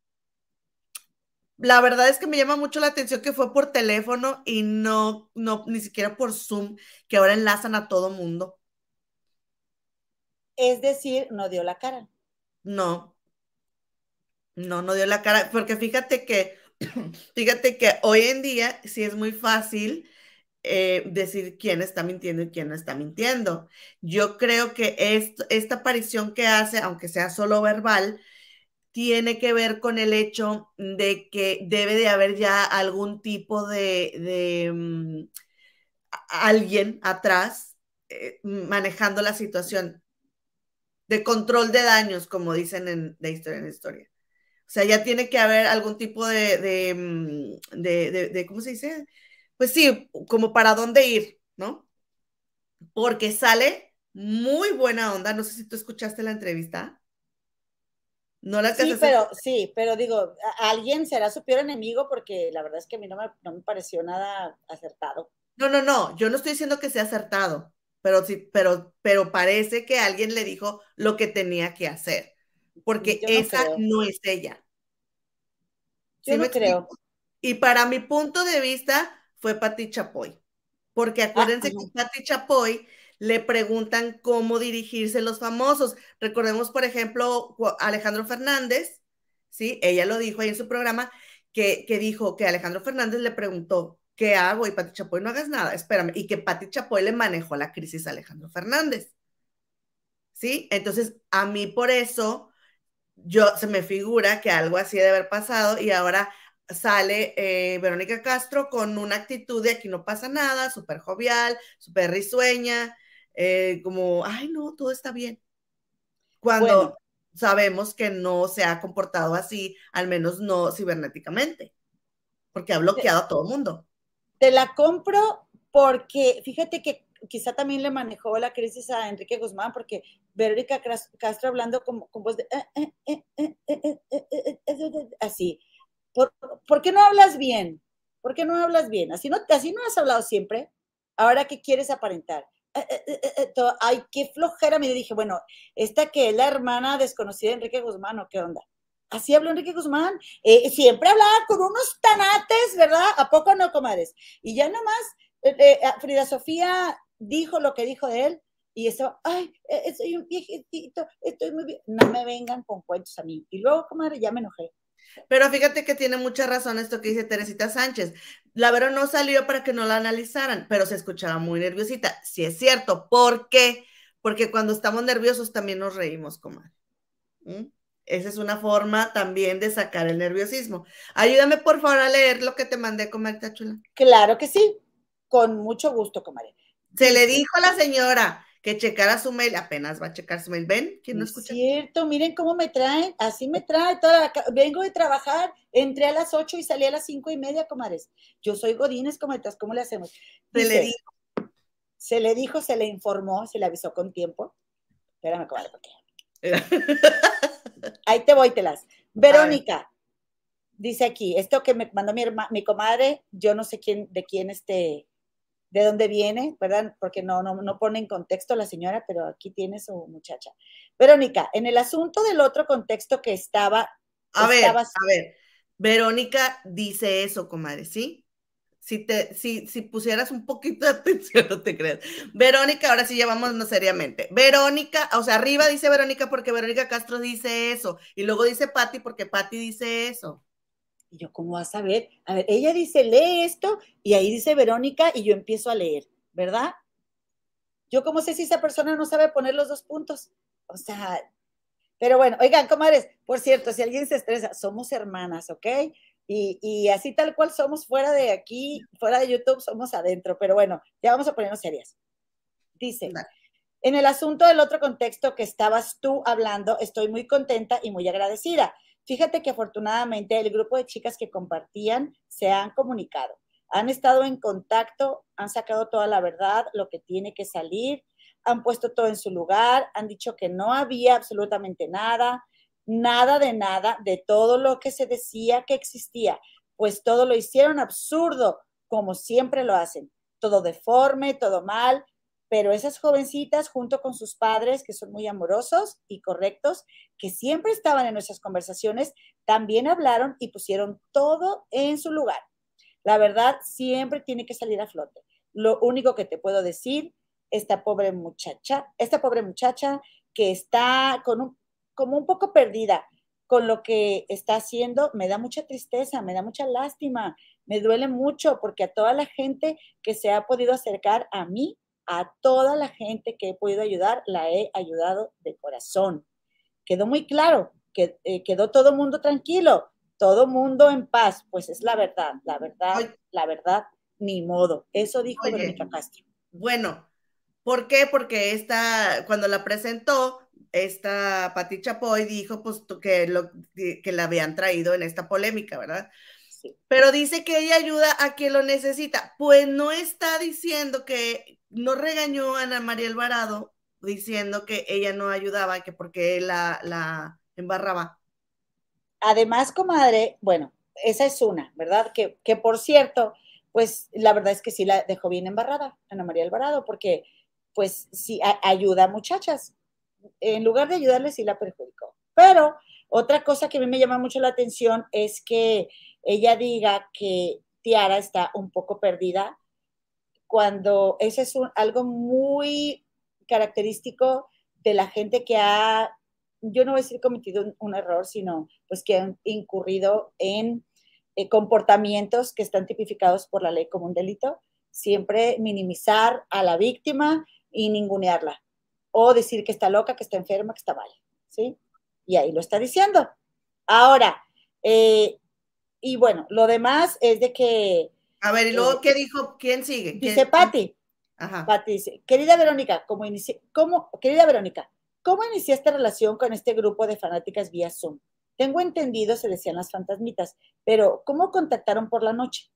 la verdad es que me llama mucho la atención que fue por teléfono y no, no, ni siquiera por Zoom, que ahora enlazan a todo mundo. Es decir, no dio la cara. No, no, no dio la cara, porque fíjate que, fíjate que hoy en día sí es muy fácil eh, decir quién está mintiendo y quién no está mintiendo. Yo creo que esta aparición que hace, aunque sea solo verbal, tiene que ver con el hecho de que debe de haber ya algún tipo de, mm, alguien atrás eh, manejando la situación de control de daños, como dicen en, de historia en historia. O sea, ya tiene que haber algún tipo de, de, mm, de, de ¿cómo se dice? Pues sí, como para dónde ir, ¿no? Porque sale muy buena onda. No sé si tú escuchaste la entrevista. No la Sí, pero sí, pero digo, alguien será su peor enemigo porque la verdad es que a mí no me, no me pareció nada acertado. No, no, no, yo no estoy diciendo que sea acertado, pero sí, pero, pero parece que alguien le dijo lo que tenía que hacer, porque esa no es ella. Yo no creo. Y para mi punto de vista fue Pati Chapoy, porque ah, acuérdense que Pati Chapoy le preguntan cómo dirigirse los famosos. Recordemos, por ejemplo, Alejandro Fernández, ¿sí? Ella lo dijo ahí en su programa, que, que dijo que Alejandro Fernández le preguntó, ¿qué hago? Y Pati Chapoy, no hagas nada, espérame. Y que Pati Chapoy le manejó la crisis a Alejandro Fernández. ¿Sí? Entonces, a mí por eso, yo se me figura que algo así debe haber pasado y ahora sale eh, Verónica Castro con una actitud de aquí no pasa nada, súper jovial, súper risueña, eh, como, ay, no, todo está bien. Cuando sabemos que no se ha comportado así, al menos no cibernéticamente, porque ha bloqueado a todo el mundo. Te la compro porque fíjate que quizá también le manejó la crisis a Enrique Guzmán, porque Verónica Castro hablando con, voz de así. ¿Por, qué no hablas bien? ¿Por qué no hablas bien? Así no, así no has hablado siempre. Ahora, ¿qué quieres aparentar? ay, qué flojera. Me dije, bueno, esta que es la hermana desconocida de Enrique Guzmán, ¿o qué onda? Así habló Enrique Guzmán. Eh, siempre hablaba con unos tanates, ¿verdad? ¿A poco no, comadres? Y ya nomás, eh, eh, Frida Sofía dijo lo que dijo de él. Y eso, ay, soy un viejito, estoy muy bien. No me vengan con cuentos a mí. Y luego, comadre, ya me enojé. Pero fíjate que tiene mucha razón esto que dice Teresita Sánchez. La verdad no salió para que no la analizaran, pero se escuchaba muy nerviosita. Sí es cierto. ¿Por qué? Porque cuando estamos nerviosos también nos reímos, comadre. ¿Mm? Esa es una forma también de sacar el nerviosismo. Ayúdame, por favor, a leer lo que te mandé, comadre chula. Claro que sí, con mucho gusto, comadre. Se le dijo a la señora que checara su mail, apenas va a checar su mail. ¿Ven? ¿Quién no escucha? cierto, miren cómo me traen, así me trae toda Vengo de trabajar, entré a las ocho y salí a las cinco y media, comadres. Yo soy Godínez, comadres, ¿cómo le hacemos? se le dijo. Se le dijo, se le informó, se le avisó con tiempo. Espérame, comadre, porque... Ahí te voy, telas. Verónica, dice aquí, esto que me mandó mi, mi comadre, yo no sé quién, de quién este, de dónde viene, ¿verdad? Porque no, no, no pone en contexto la señora, pero aquí tiene su muchacha. Verónica, en el asunto del otro contexto que estaba. A ver, a ver, Verónica dice eso, comadre, ¿sí? Si, te, si, si pusieras un poquito de atención, no te creas. Verónica, ahora sí llevamos seriamente. Verónica, o sea, arriba dice Verónica porque Verónica Castro dice eso. Y luego dice Patti porque Patti dice eso. Y yo, ¿cómo vas a ver? A ver, ella dice, lee esto, y ahí dice Verónica, y yo empiezo a leer, ¿verdad? Yo, ¿cómo sé si esa persona no sabe poner los dos puntos? O sea, pero bueno, oigan, comadres, por cierto, si alguien se estresa, somos hermanas, ¿ok? Y, así tal cual somos fuera de aquí, fuera de YouTube, somos adentro. Pero bueno, ya vamos a ponernos serias. Dice, en el asunto del otro contexto que estabas tú hablando, estoy muy contenta y muy agradecida. Fíjate que afortunadamente el grupo de chicas que compartían se han comunicado, han estado en contacto, han sacado toda la verdad, lo que tiene que salir, han puesto todo en su lugar, han dicho que no había absolutamente nada, nada de nada, de todo lo que se decía que existía, pues todo lo hicieron absurdo, como siempre lo hacen, todo deforme, todo mal, pero esas jovencitas junto con sus padres, que son muy amorosos y correctos, que siempre estaban en nuestras conversaciones, también hablaron y pusieron todo en su lugar. La verdad siempre tiene que salir a flote. Lo único que te puedo decir, esta pobre muchacha, esta pobre muchacha que está con un como un poco perdida con lo que está haciendo, me da mucha tristeza, me da mucha lástima, me duele mucho porque a toda la gente que se ha podido acercar a mí, a toda la gente que he podido ayudar, la he ayudado de corazón. Quedó muy claro, que eh, quedó todo mundo tranquilo, todo mundo en paz, pues es la verdad, la verdad, la verdad, ni modo. Eso dijo Verónica Castro. Bueno, ¿Por qué? Porque esta, cuando la presentó, esta Pati Chapoy dijo pues que, lo, que la habían traído en esta polémica, ¿verdad? Sí. Pero dice que ella ayuda a quien lo necesita. Pues no está diciendo que no regañó a Ana María Alvarado diciendo que ella no ayudaba, que porque la, la embarraba. Además, comadre, bueno, esa es una, ¿verdad? Que, que por cierto, pues la verdad es que sí la dejó bien embarrada, Ana María Alvarado, porque pues sí ayuda a muchachas. En lugar de ayudarles, sí la perjudicó. Pero otra cosa que a mí me llama mucho la atención es que ella diga que Tiara está un poco perdida, cuando eso es algo muy característico de la gente que ha, yo no voy a decir cometido un, error, sino pues que han incurrido en eh, comportamientos que están tipificados por la ley como un delito, siempre minimizar a la víctima y ningunearla, o decir que está loca, que está enferma, que está mal, ¿sí? Y ahí lo está diciendo. Ahora, eh, y bueno, lo demás es de que... A ver, ¿y luego eh, qué dijo? ¿Quién sigue? Dice Patti. Ajá. Patti dice, querida Verónica, ¿cómo inicié, cómo, querida Verónica, ¿cómo iniciaste relación con este grupo de fanáticas vía Zoom? Tengo entendido, se decían las fantasmitas, pero ¿cómo contactaron por la noche?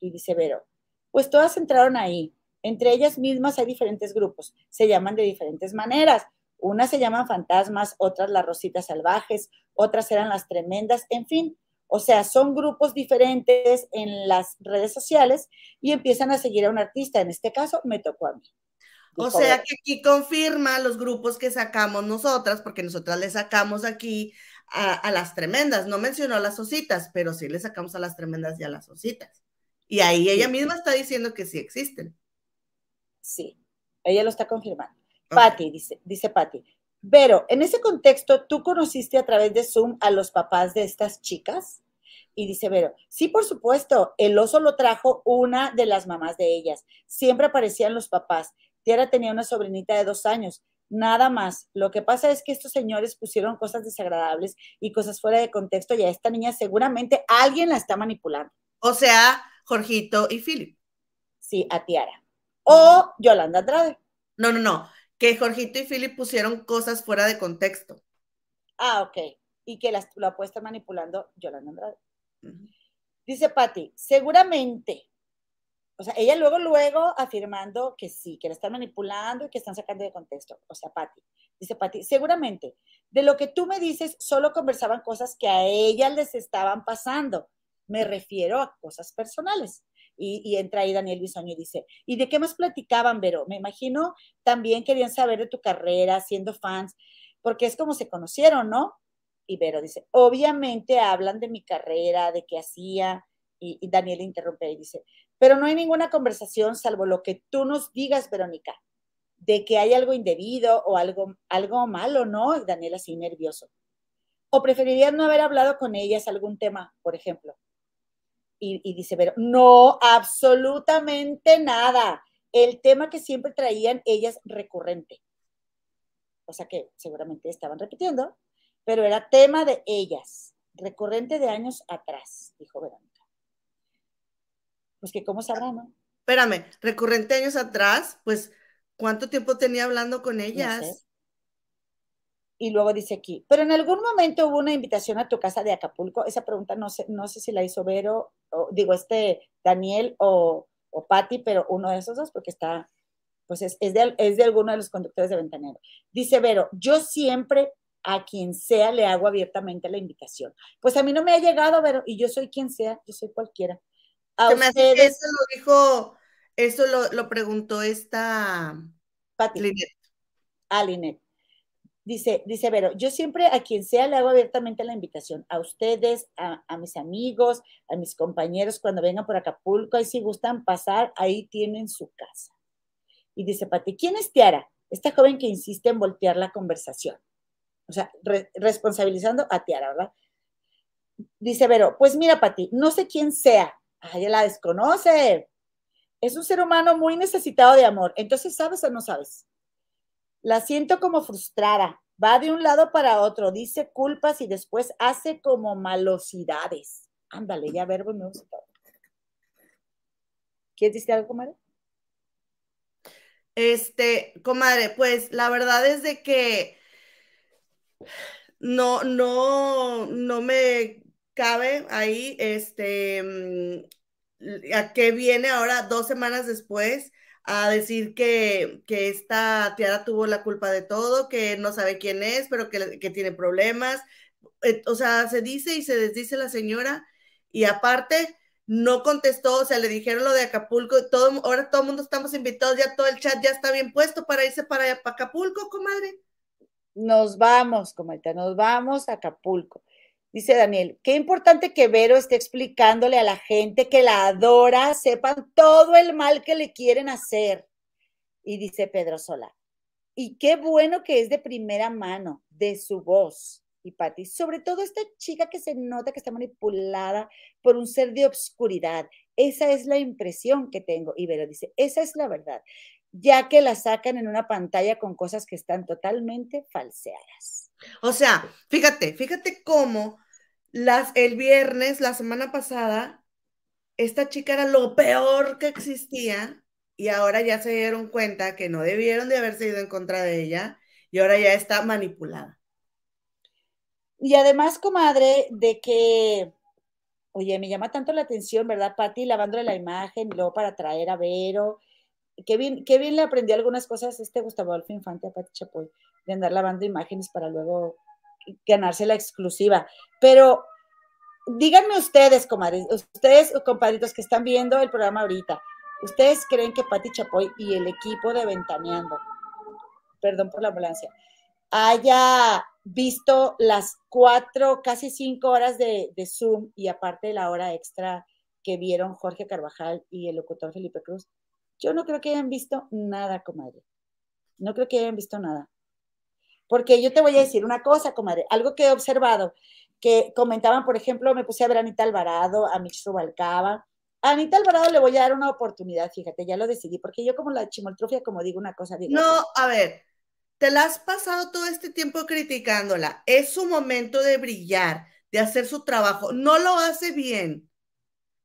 Y dice Vero, pues todas entraron ahí. Entre ellas mismas hay diferentes grupos, se llaman de diferentes maneras. Unas se llaman fantasmas, otras las rositas salvajes, otras eran las tremendas, en fin. O sea, son grupos diferentes en las redes sociales y empiezan a seguir a un artista. En este caso, me tocó a mí. O sea que aquí confirma los grupos que sacamos nosotras, porque nosotras le sacamos aquí a, las tremendas. No mencionó a las ositas, pero sí le sacamos a las tremendas y a las ositas. Y ahí ella misma está diciendo que sí existen. Sí, ella lo está confirmando. Patti, dice, dice Patti. Pero, en ese contexto, ¿tú conociste a través de Zoom a los papás de estas chicas? Y dice Vero, sí, por supuesto, el oso lo trajo una de las mamás de ellas. Siempre aparecían los papás. Tiara tenía una sobrinita de dos años. Nada más. Lo que pasa es que estos señores pusieron cosas desagradables y cosas fuera de contexto y a esta niña seguramente alguien la está manipulando. O sea, Jorgito y Philip. Sí, a Tiara. O Yolanda Andrade. No, no, no. Que Jorgito y Philip pusieron cosas fuera de contexto. Ah, ok. Y que las, lo puesto manipulando Yolanda Andrade. Dice Patti, seguramente. O sea, ella luego, luego afirmando que sí, que la están manipulando y que están sacando de contexto. O sea, Patti. Dice Patti, seguramente. De lo que tú me dices, solo conversaban cosas que a ella les estaban pasando. Me refiero a cosas personales. Y, entra ahí Daniel Bisoño y dice, ¿y de qué más platicaban, Vero? Me imagino también querían saber de tu carrera, siendo fans, porque es como se conocieron, ¿no? Y Vero dice, obviamente hablan de mi carrera, de qué hacía, y, Daniel interrumpe y dice, pero no hay ninguna conversación salvo lo que tú nos digas, Verónica, de que hay algo indebido o algo, algo malo, ¿no? Y Daniel así nervioso. ¿O preferirías no haber hablado con ellas algún tema, por ejemplo? Y, dice pero no, absolutamente nada. El tema que siempre traían ellas recurrente. O sea que seguramente estaban repitiendo, pero era tema de ellas, recurrente de años atrás, dijo Verónica. Pues que cómo sabrá, ¿no? Espérame, recurrente años atrás, pues, ¿cuánto tiempo tenía hablando con ellas? Y luego dice aquí, pero en algún momento hubo una invitación a tu casa de Acapulco. Esa pregunta no sé, no sé si la hizo Vero, o, digo, este Daniel o, o Patti, pero uno de esos dos, porque está, pues es, de, es de alguno de los conductores de Ventanero. Dice Vero, yo siempre a quien sea le hago abiertamente la invitación. Pues a mí no me ha llegado, Vero, y yo soy quien sea, yo soy cualquiera. A ustedes... Eso lo dijo, eso lo, lo preguntó esta Patti. Linet. Ah, Linet. Dice, dice Vero, yo siempre a quien sea le hago abiertamente la invitación, a ustedes, a, mis amigos, a mis compañeros cuando vengan por Acapulco, ahí si gustan pasar, ahí tienen su casa. Y dice Pati, ¿quién es Tiara? Esta joven que insiste en voltear la conversación. O sea, responsabilizando a Tiara, ¿verdad? Dice Vero, pues mira, Pati, no sé quién sea. Ella la desconoce. Es un ser humano muy necesitado de amor. Entonces, ¿sabes o no sabes? La siento como frustrada. Va de un lado para otro, dice culpas y después hace como malosidades. Ándale, ya verbo me gusta. ¿Quieres decir algo, María? Este, comadre, pues la verdad es de que no, no, no me cabe ahí, este, mm, a qué viene ahora dos semanas después a decir que, que esta Tiara tuvo la culpa de todo, que no sabe quién es, pero que, que tiene problemas. Eh, o sea, se dice y se desdice la señora y aparte no contestó, o sea, le dijeron lo de Acapulco, todo, ahora todo el mundo estamos invitados, ya todo el chat ya está bien puesto para irse para, para Acapulco, comadre. Nos vamos, comadre, nos vamos a Acapulco. Dice Daniel, qué importante que Vero esté explicándole a la gente que la adora, sepan todo el mal que le quieren hacer. Y dice Pedro Sola, y qué bueno que es de primera mano, de su voz. Y Patti, sobre todo esta chica que se nota que está manipulada por un ser de obscuridad. Esa es la impresión que tengo. Y Vero dice, esa es la verdad, ya que la sacan en una pantalla con cosas que están totalmente falseadas. O sea, fíjate, fíjate cómo las, el viernes, la semana pasada, esta chica era lo peor que existía y ahora ya se dieron cuenta que no debieron de haberse ido en contra de ella y ahora ya está manipulada. Y además, comadre, de que, oye, me llama tanto la atención, ¿verdad, Patti? Lavándole la imagen luego para traer a Vero. Qué bien, qué bien le aprendió algunas cosas este Gustavo Adolfo Infante a Patti Chapoy de andar lavando imágenes para luego ganarse la exclusiva. Pero díganme ustedes, comadres, ustedes, compadritos que están viendo el programa ahorita, ¿ustedes creen que Patti Chapoy y el equipo de Ventaneando, perdón por la ambulancia, haya visto las cuatro, casi cinco horas de, de Zoom y aparte de la hora extra que vieron Jorge Carvajal y el locutor Felipe Cruz? Yo no creo que hayan visto nada, comadre. No creo que hayan visto nada. Porque yo te voy a decir una cosa, comadre, algo que he observado, que comentaban, por ejemplo, me puse a ver a Anita Alvarado, a Mitch Rubalcaba. A Anita Alvarado le voy a dar una oportunidad, fíjate, ya lo decidí, porque yo como la chimoltrofia, como digo una cosa, digo. No, a ver, te la has pasado todo este tiempo criticándola. Es su momento de brillar, de hacer su trabajo. No lo hace bien.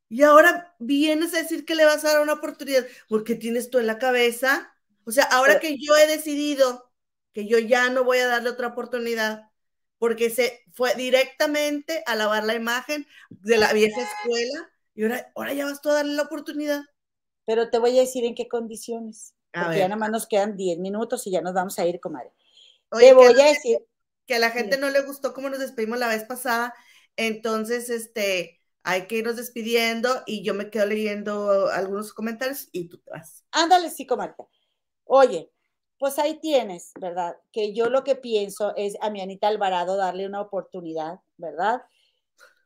Y ahora vienes a decir que le vas a dar una oportunidad porque tienes tú en la cabeza. O sea, ahora que yo he decidido que yo ya no voy a darle otra oportunidad porque se fue directamente a lavar la imagen de la vieja escuela y ahora, ahora ya vas tú a darle la oportunidad. Pero te voy a decir en qué condiciones. porque ya nada más nos quedan 10 minutos y ya nos vamos a ir, comadre. te voy a decir. Que a la gente no le gustó cómo nos despedimos la vez pasada. Entonces, este, hay que irnos despidiendo y yo me quedo leyendo algunos comentarios y tú te vas. Ándale, sí, comadre. Oye, pues ahí tienes, ¿verdad? Que yo lo que pienso es a mi Anita Alvarado darle una oportunidad, ¿verdad?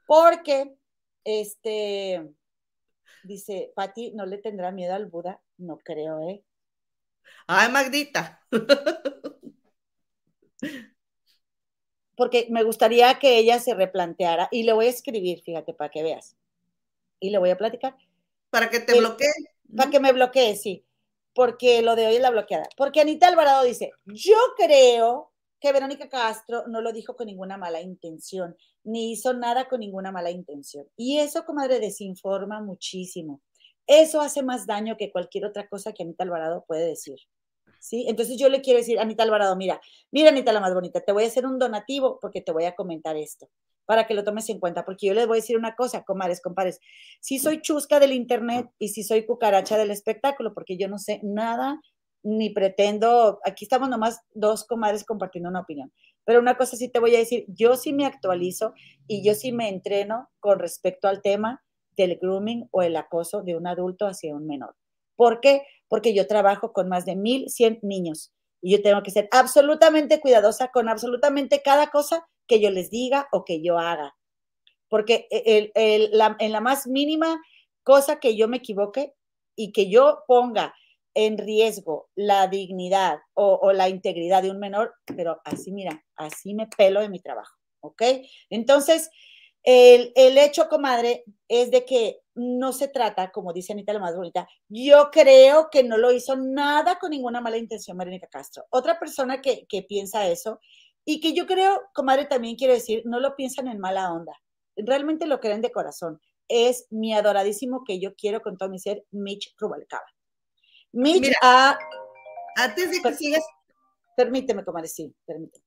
Porque, este, dice, Pati, ¿no le tendrá miedo al Buda? No creo, ¿eh? Ay, Magdita. Porque me gustaría que ella se replanteara y le voy a escribir, fíjate, para que veas. Y le voy a platicar. Para que te bloquee. Para que me bloquee, sí porque lo de hoy es la bloqueada. Porque Anita Alvarado dice, yo creo que Verónica Castro no lo dijo con ninguna mala intención, ni hizo nada con ninguna mala intención. Y eso, comadre, desinforma muchísimo. Eso hace más daño que cualquier otra cosa que Anita Alvarado puede decir. ¿Sí? Entonces yo le quiero decir, Anita Alvarado, mira, mira Anita la más bonita, te voy a hacer un donativo porque te voy a comentar esto para que lo tomes en cuenta, porque yo les voy a decir una cosa, comares, compares, si soy chusca del internet y si soy cucaracha del espectáculo, porque yo no sé nada ni pretendo, aquí estamos nomás dos comadres compartiendo una opinión, pero una cosa sí te voy a decir, yo sí me actualizo y yo sí me entreno con respecto al tema del grooming o el acoso de un adulto hacia un menor. ¿Por qué? Porque yo trabajo con más de 1.100 niños y yo tengo que ser absolutamente cuidadosa con absolutamente cada cosa que yo les diga o que yo haga. Porque e, en la más mínima cosa que yo me equivoque y que yo ponga en riesgo la dignidad o, la integridad de un menor, pero así, mira, así me pelo de mi trabajo, ¿ok? Entonces, el, el, hecho, comadre, es de que no se trata, como dice Anita la más bonita, yo creo que no lo hizo nada con ninguna mala intención Marínica Castro. Otra persona que, que piensa eso y que yo creo, comadre, también quiero decir, no lo piensan en mala onda, realmente lo creen de corazón. Es mi adoradísimo que yo quiero con todo mi ser, Mitch Rubalcaba. Mitch ha, antes de que sigas. Permíteme, comadre, sí, permíteme.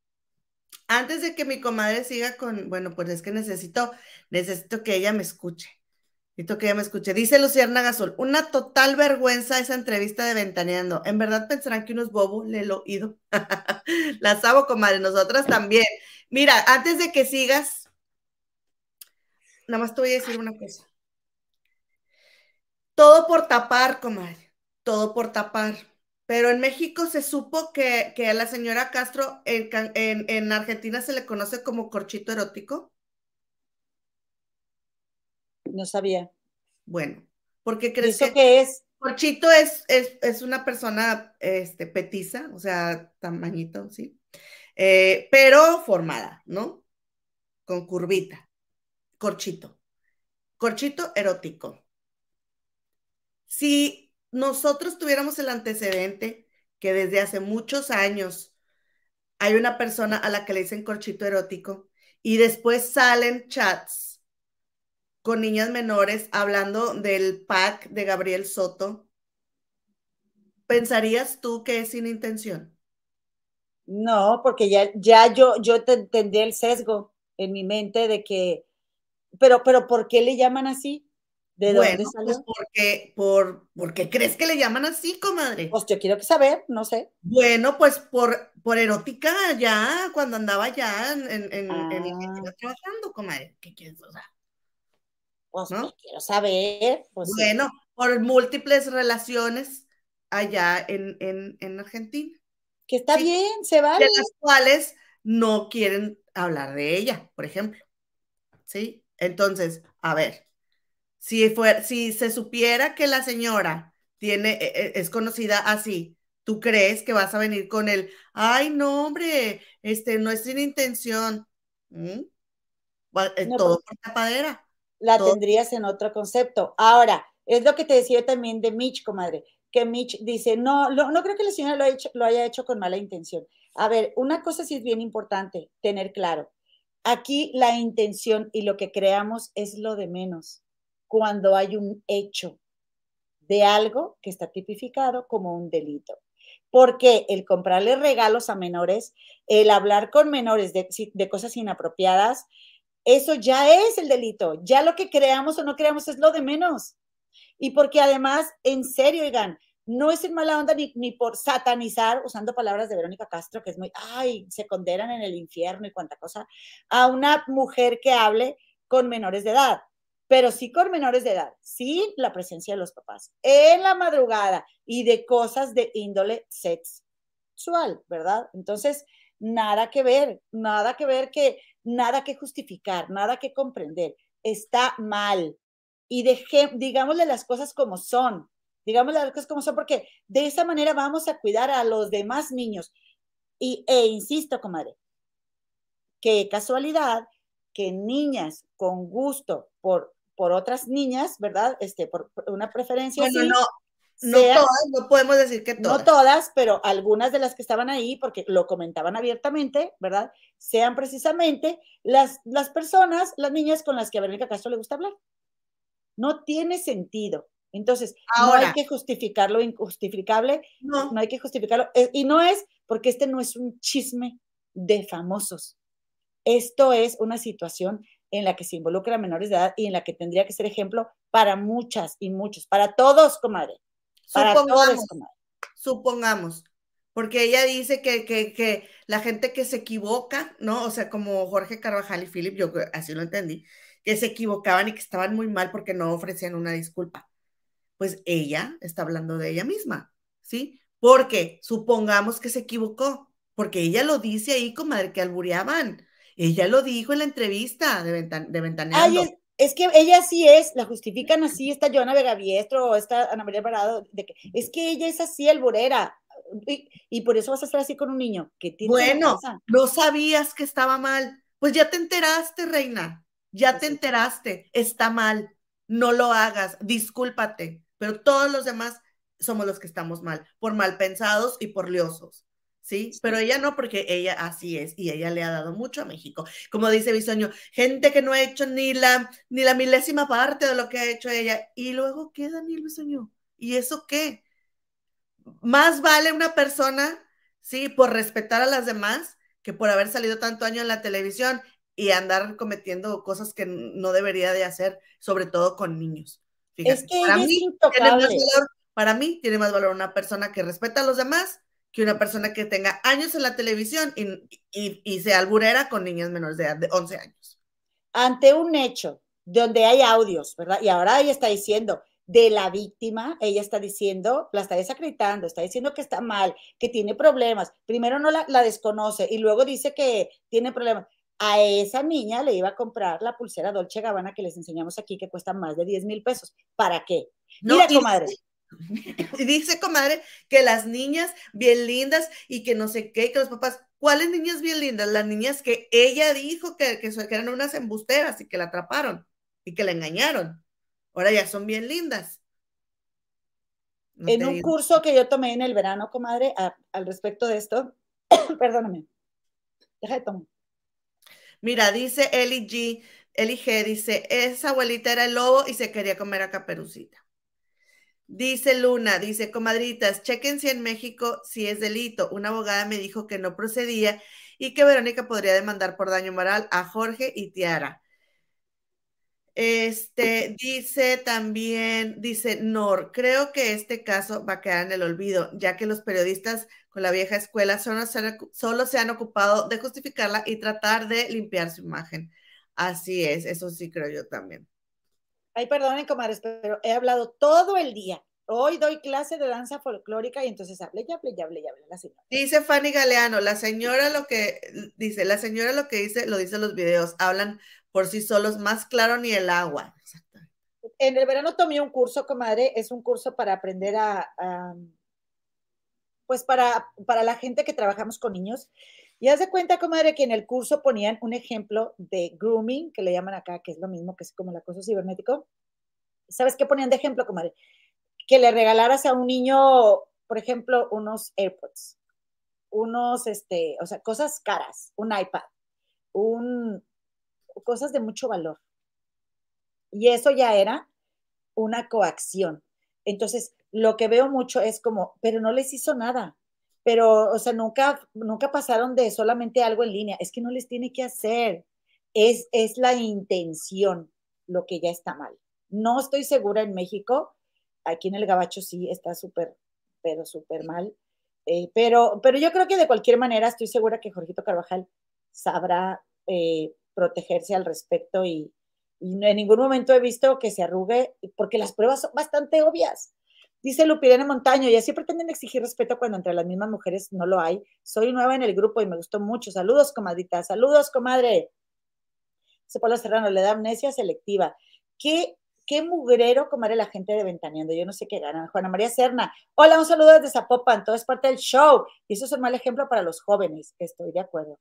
Antes de que mi comadre siga con, bueno, pues es que necesito, necesito que ella me escuche. Necesito que ella me escuche. Dice Luciana Gasol, una total vergüenza esa entrevista de Ventaneando. En verdad pensarán que uno es bobo, le he oído. Las amo, comadre, nosotras también. Mira, antes de que sigas, nada más te voy a decir una cosa. Todo por tapar, comadre. Todo por tapar. Pero en México se supo que, a la señora Castro en, Argentina se le conoce como corchito erótico. No sabía. Bueno, porque crees ¿Eso que es? Corchito es, es, una persona este, petiza, o sea, tamañito, ¿sí? Eh, pero formada, ¿no? Con curvita. Corchito. Corchito erótico. Si nosotros tuviéramos el antecedente que desde hace muchos años hay una persona a la que le dicen corchito erótico y después salen chats con niñas menores hablando del pack de Gabriel Soto, ¿pensarías tú que es sin intención? No, porque ya, ya yo, yo tendría el sesgo en mi mente de que, pero, pero ¿por qué le llaman así? ¿De dónde salió? Pues porque, por, porque crees que le llaman así, comadre. Pues yo quiero saber, no sé. Bueno, pues por, por erótica ya, cuando andaba ya en, en, ah. trabajando, comadre. ¿Qué quieres? O sea, pues, ¿no? Pues, quiero saber. Pues, bueno, por múltiples relaciones allá en, en, Argentina. Que está bien, se vale. De las cuales no quieren hablar de ella, por ejemplo. ¿Sí? Entonces, a ver, si, si se supiera que la señora tiene, e, e, es conocida así, ¿tú crees que vas a venir con el, ay, no, hombre, este, no es sin intención? ¿Mm? Todo por tapadera. La tendrías en otro concepto. Ahora, es lo que te decía también de Mitch, comadre, que Mitch dice, no, no creo que la señora lo, hecho, lo haya hecho con mala intención. A ver, una cosa sí es bien importante tener claro. Aquí la intención y lo que creamos es lo de menos cuando hay un hecho de algo que está tipificado como un delito. Porque el comprarle regalos a menores, el hablar con menores de, cosas inapropiadas, eso ya es el delito. Ya lo que creamos o no creamos es lo de menos. Y porque además, en serio, digan, no es en mala onda ni, ni, por satanizar, usando palabras de Verónica Castro, que es muy, ay, se condenan en el infierno y cuánta cosa, a una mujer que hable con menores de edad pero sí con menores de edad, sí la presencia de los papás en la madrugada y de cosas de índole sexual, ¿verdad? Entonces, nada que ver, nada que ver que, nada que justificar, nada que comprender. Está mal. Y deje, digámosle las cosas como son, digámosle las cosas como son, porque de esa manera vamos a cuidar a los demás niños. Y, e insisto, comadre, qué casualidad que niñas con gusto por por otras niñas, ¿verdad? Este, por, una preferencia. Bueno, no, no todas, no podemos decir que todas. No todas, pero algunas de las que estaban ahí, porque lo comentaban abiertamente, ¿verdad? Sean precisamente las, las personas, las niñas con las que a Verónica Castro le gusta hablar. No tiene sentido. Entonces, no hay que justificar lo injustificable, no. no hay que justificarlo. Eh, y no es porque este no es un chisme de famosos. Esto es una situación en la que se involucra a menores de edad y en la que tendría que ser ejemplo para muchas y muchos, para todos, comadre. Para supongamos, todos. Supongamos, porque ella dice que, que, la gente que se equivoca, ¿no? O sea, como Jorge Carvajal y Philip, yo así lo entendí, que se equivocaban y que estaban muy mal porque no ofrecían una disculpa. Pues ella está hablando de ella misma, ¿sí? Porque supongamos que se equivocó, porque ella lo dice ahí, comadre, que albureaban ella lo dijo en la entrevista de, de Ventaneando. es, que ella sí es, la justifican así, esta Joana Vega Biestro, esta Ana María Parado, de que es que ella es así, alburera. Y, y, por eso vas a estar así con un niño que tiene Bueno, no sabías que estaba mal. Pues ya te enteraste, reina. Ya pues te enteraste. Está mal. No lo hagas. Discúlpate. Pero todos los demás somos los que estamos mal, por mal pensados y por liosos. ¿Sí? Pero ella no, porque ella así es y ella le ha dado mucho a México. Como dice Bisoño, gente que no ha hecho ni la, ni la milésima parte de lo que ha hecho ella. Y luego queda Daniel Bisoño. ¿Y eso qué? más vale una persona, sí, por respetar a las demás que por haber salido tanto año en la televisión y andar cometiendo cosas que no debería de hacer, sobre todo con niños. es que para mí, tiene más valor, para mí tiene más valor una persona que respeta a los demás que una persona que tenga años en la televisión y, y, sea alburera con niñas menores de, de 11 años. Ante un hecho donde hay audios, ¿verdad? Y ahora ella está diciendo, de la víctima, ella está diciendo, la está desacreditando, está diciendo que está mal, que tiene problemas. Primero no la, la, desconoce y luego dice que tiene problemas. A esa niña le iba a comprar la pulsera Dolce Gabbana que les enseñamos aquí, que cuesta más de 10 mil pesos. ¿Para qué? Mira, comadre. Y dice, comadre, que las niñas bien lindas y que no sé qué, que los papás, ¿cuáles niñas bien lindas? Las niñas que ella dijo que, que, que eran unas embusteras y que la atraparon y que la engañaron. Ahora ya son bien lindas. en un curso que yo tomé en el verano, comadre, al respecto de esto, perdóname, deja de tomar. Mira, dice Eli G, Eli G, dice, esa abuelita era el lobo y se quería comer a Caperucita. Dice Luna, dice, comadritas, chequen si en México si es delito. Una abogada me dijo que no procedía y que Verónica podría demandar por daño moral a Jorge y Tiara. Este dice también, dice Nor, creo que este caso va a quedar en el olvido, ya que los periodistas con la vieja escuela solo se han, solo se han ocupado de justificarla y tratar de limpiar su imagen. Así es, eso sí creo yo también. Ay, perdonen, comadres, pero he hablado todo el día. Hoy doy clase de danza folclórica y entonces hable, ya hable, ya hable, ya hable la señora. Dice Fanny Galeano, la señora lo que dice, la señora lo que dice, lo dice en los videos, hablan por sí solos, más claro ni el agua. En el verano tomé un curso, comadre, es un curso para aprender a, pues para, para la gente que trabajamos con niños. Y haz cuenta, comadre, que en el curso ponían un ejemplo de grooming, que le llaman acá, que es lo mismo que es como el acoso cibernético. ¿Sabes qué ponían de ejemplo, comadre? Que le regalaras a un niño, por ejemplo, unos AirPods, unos, este, o sea, cosas caras, un iPad, un, cosas de mucho valor. Y eso ya era una coacción. Entonces, lo que veo mucho es como, pero no les hizo nada. Pero, o sea, nunca, nunca pasaron de solamente algo en línea. Es que no les tiene que hacer. Es, es la intención lo que ya está mal. No estoy segura en México. Aquí en el Gabacho sí está súper, pero súper mal. Eh, pero, pero yo creo que de cualquier manera estoy segura que Jorgito Carvajal sabrá eh, protegerse al respecto y, en ningún momento he visto que se arrugue, porque las pruebas son bastante obvias. Dice Lupirene Montaño, y así pretenden exigir respeto cuando entre las mismas mujeres no lo hay. Soy nueva en el grupo y me gustó mucho. Saludos, comadita. Saludos, comadre. Dice Paula Serrano, le da amnesia selectiva. ¿Qué, qué mugrero, comadre, la gente de Ventaneando? Yo no sé qué ganan. Juana María Serna. Hola, un saludo desde Zapopan. Todo es parte del show. Y eso es un mal ejemplo para los jóvenes. Estoy de acuerdo.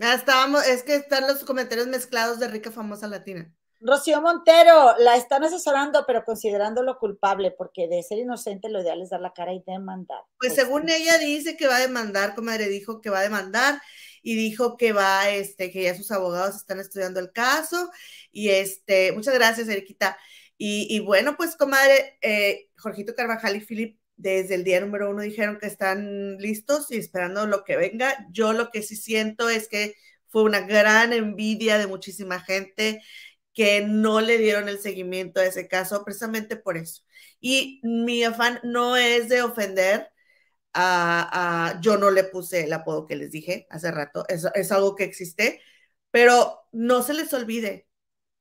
Ah, estábamos, es que están los comentarios mezclados de rica famosa latina. Rocío Montero, la están asesorando, pero considerándolo culpable, porque de ser inocente lo ideal es dar la cara y demandar. Pues, pues según ella dice que va a demandar, comadre, dijo que va a demandar y dijo que va, este, que ya sus abogados están estudiando el caso. Y este, muchas gracias, Eriquita. Y, bueno, pues, comadre, eh, Jorgito Carvajal y Filip desde el día número uno dijeron que están listos y esperando lo que venga. Yo lo que sí siento es que fue una gran envidia de muchísima gente que no le dieron el seguimiento a ese caso precisamente por eso. Y mi afán no es de ofender a, yo no le puse el apodo que les dije hace rato, es, es algo que existe, pero no se les olvide.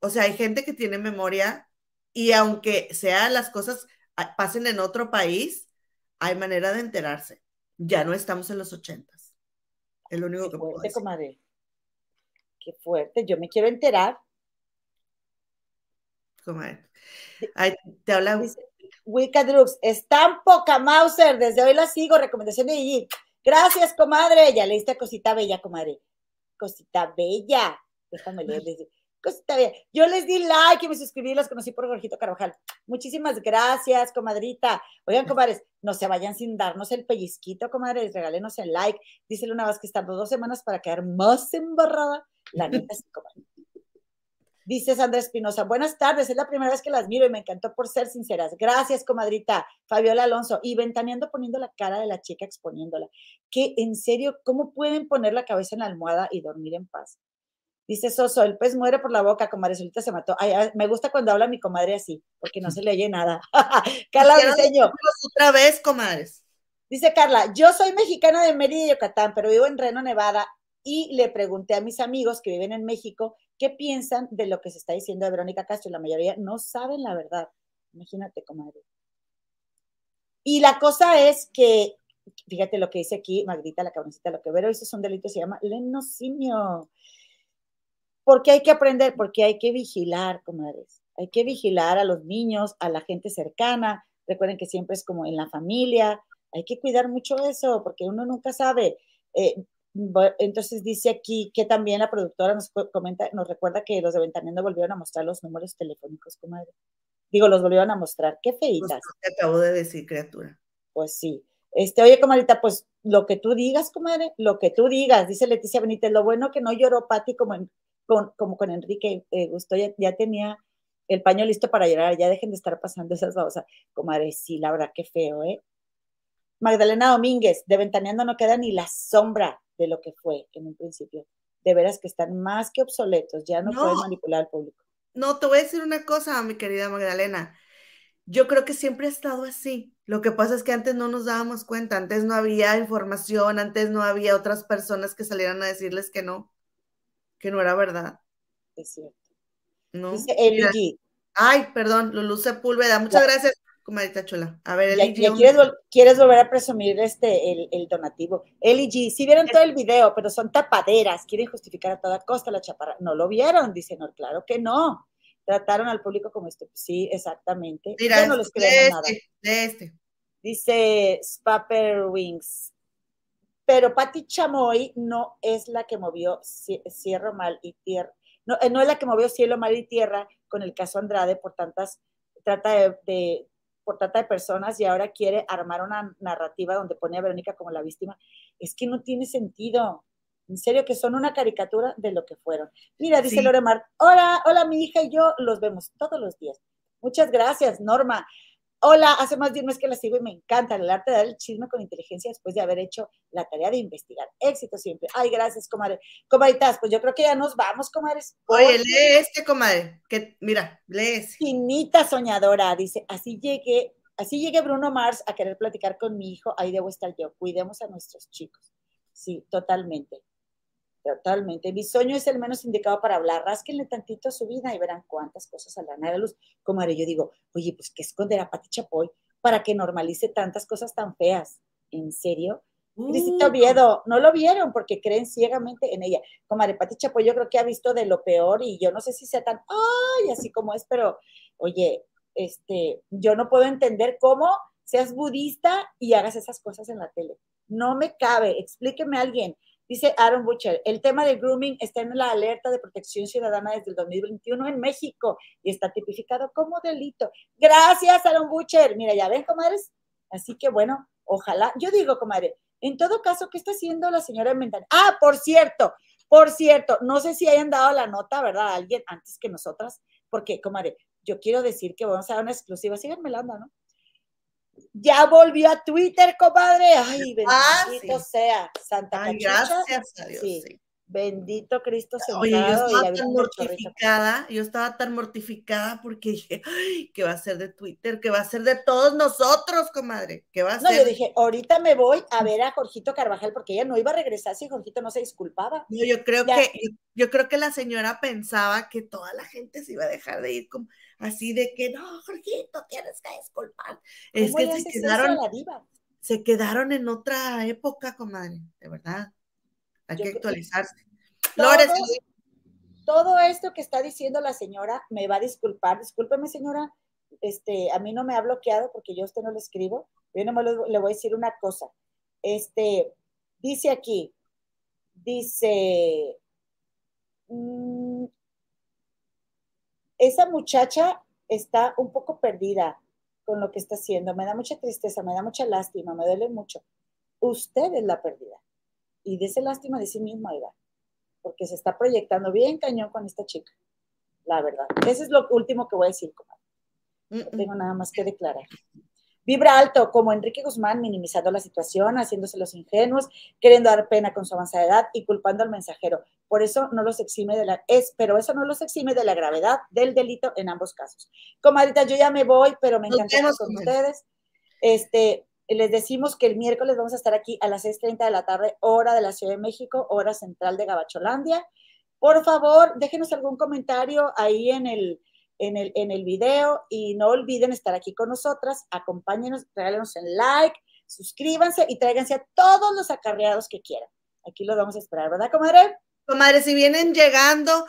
O sea, hay gente que tiene memoria y aunque sean las cosas pasen en otro país, hay manera de enterarse. Ya no estamos en los ochentas. Es lo único Qué que fuerte, puedo decir. comadre. Qué fuerte. Yo me quiero enterar. Comadre. Ay, te habla. Wicca Drux, tan poca Mauser, desde hoy la sigo, recomendación de Gigi. Gracias, comadre. Ya leíste cosita bella, comadre. Cosita bella. Déjame leer. Cosita bella. Yo les di like y me suscribí, los conocí por Jorgito Carvajal. Muchísimas gracias, comadrita. Oigan, comadres, no se vayan sin darnos el pellizquito, comadres, regálenos el like. Díselo una vez que tardó dos semanas para quedar más embarrada. La neta sí, comadre. Dice Sandra Espinosa, buenas tardes, es la primera vez que las miro y me encantó por ser sinceras. Gracias, comadrita. Fabiola Alonso, y ventaneando poniendo la cara de la chica, exponiéndola. Que en serio, ¿cómo pueden poner la cabeza en la almohada y dormir en paz? Dice Soso, el pez muere por la boca, comadre solita se mató. Ay, me gusta cuando habla mi comadre así, porque no se le oye nada. Carla Diseño. Otra vez, comadres. Dice Carla, yo soy mexicana de Mérida, Yucatán, pero vivo en Reno, Nevada, y le pregunté a mis amigos que viven en México qué piensan de lo que se está diciendo de Verónica Castro. La mayoría no saben la verdad. Imagínate, comadre. Y la cosa es que, fíjate lo que dice aquí, Magdita, la cabroncita, lo que Vero hizo es un delito, se llama lenocinio. Porque hay que aprender, porque hay que vigilar, comadres. Hay que vigilar a los niños, a la gente cercana. Recuerden que siempre es como en la familia. Hay que cuidar mucho eso, porque uno nunca sabe. Eh, entonces dice aquí que también la productora nos comenta, nos recuerda que los de Ventaneando volvieron a mostrar los números telefónicos, comadre. Digo, los volvieron a mostrar. Qué feitas. Pues, acabo de decir, criatura. Pues sí. Este, oye, comadita, pues lo que tú digas, comadre, lo que tú digas, dice Leticia Benítez, lo bueno que no lloró Pati como, con, como con Enrique eh, Gusto, ya, tenía el paño listo para llorar, ya dejen de estar pasando esas cosas. Comadre, sí, la verdad, qué feo, ¿eh? Magdalena Domínguez, de Ventaneando no queda ni la sombra de lo que fue en un principio. De veras que están más que obsoletos, ya no, pueden manipular al público. No, te voy a decir una cosa, mi querida Magdalena. Yo creo que siempre ha estado así. Lo que pasa es que antes no nos dábamos cuenta, antes no había información, antes no había otras personas que salieran a decirles que no, que no era verdad. Es cierto. ¿No? Dice Ay, perdón, Lulu Sepúlveda, muchas gracias comadita chula. A ver, Eli quieres, volver a presumir este, el, donativo. Eli G, sí vieron todo el video, pero son tapaderas, quieren justificar a toda costa la chaparra. No lo vieron, dicen, no, claro que no. Trataron al público como esto. Sí, exactamente. Mira, no les de este, de este. Dice Spapper Wings. Pero Patti Chamoy no es la que movió Cielo Mal y Tierra. No, eh, no es la que movió Cielo, Mal y Tierra con el caso Andrade por tantas trata de, por trata de personas y ahora quiere armar una narrativa donde pone a Verónica como la víctima, es que no tiene sentido. En serio, que son una caricatura de lo que fueron. Mira, dice Loremar, hola, hola, mi hija y yo los vemos todos los días. Muchas gracias, Norma. Hola, hace más de un mes que la sigo y me encanta el arte de dar el chisme con inteligencia después de haber hecho la tarea de investigar. Éxito siempre. Ay, gracias, comadre. Comadritas, pues yo creo que ya nos vamos, comadres. Oye, lee este, comadre. Que, mira, lee ese. Finita soñadora, dice, así llegué, así llegué Bruno Mars a querer platicar con mi hijo, ahí debo estar yo. Cuidemos a nuestros chicos. Sí, totalmente. Totalmente. Mi sueño es el menos indicado para hablar. Rásquenle tantito a su vida y verán cuántas cosas saldrán a la luz. Como haré yo digo, oye, pues ¿qué esconder a Pati Chapoy para que normalice tantas cosas tan feas? ¿En serio? Uh. Crisito Oviedo, no lo vieron porque creen ciegamente en ella. Comadre Pati Chapoy, yo creo que ha visto de lo peor y yo no sé si sea tan, ay, así como es, pero oye, este, yo no puedo entender cómo seas budista y hagas esas cosas en la tele. No me cabe, explíqueme a alguien. Dice Aaron Butcher, el tema del grooming está en la alerta de protección ciudadana desde el 2021 en México y está tipificado como delito. Gracias, Aaron Butcher. Mira, ya ven, comadres. Así que bueno, ojalá. Yo digo, comadre, en todo caso, ¿qué está haciendo la señora Mental? Ah, por cierto, por cierto, no sé si hayan dado la nota, ¿verdad? A alguien antes que nosotras, porque, comadre, yo quiero decir que vamos a dar una exclusiva. Síganme la ¿no? Ya volvió a Twitter, compadre. Ay, ah, bendito sea. Santa Ay, Gracias a Dios. Sí. Bendito Cristo Oye, yo estaba tan mortificada, yo estaba tan mortificada porque dije, Ay, ¿qué va a ser de Twitter? ¿Qué va a ser de todos nosotros, comadre? ¿Qué va a ser? No, yo dije, ahorita me voy a ver a Jorgito Carvajal porque ella no iba a regresar si Jorgito no se disculpaba. No, yo creo que, yo, creo que la señora pensaba que toda la gente se iba a dejar de ir como así de que no, Jorgito, tienes que disculpar. Es que se quedaron, se quedaron en otra época, comadre, de verdad. Hay que actualizarse. Todo, esto que está diciendo la señora me va a disculpar. Discúlpeme, señora, este, a mí no me ha bloqueado porque yo a usted no le escribo. Yo no le, le voy a decir una cosa. Este, dice aquí, dice, mm, esa muchacha está un poco perdida con lo que está haciendo. Me da mucha tristeza, me da mucha lástima, me duele mucho. Usted es la perdida. Y ese lástima de sí misma, porque se está proyectando bien cañón con esta chica. la verdad. Eso es lo último que voy a decir, comadre. No tengo nada más que declarar. Vibra alto, como Enrique Guzmán, minimizando la situación, haciéndose los ingenuos, queriendo dar pena con su avanzada edad y culpando al mensajero. Por eso no los exime de la, es, pero eso no los exime de la gravedad del delito en ambos casos. Comadita, yo ya me voy, pero me encanta estar con ustedes. Este, les decimos que el miércoles vamos a estar aquí a las 6.30 de la tarde, hora de la Ciudad de México, hora central de Gabacholandia. Por favor, déjenos algún comentario ahí en el, en el, en el video y no olviden estar aquí con nosotras, acompáñenos, regálenos el like, suscríbanse y tráiganse a todos los acarreados que quieran. Aquí los vamos a esperar, ¿verdad, comadre? Comadre, si vienen llegando,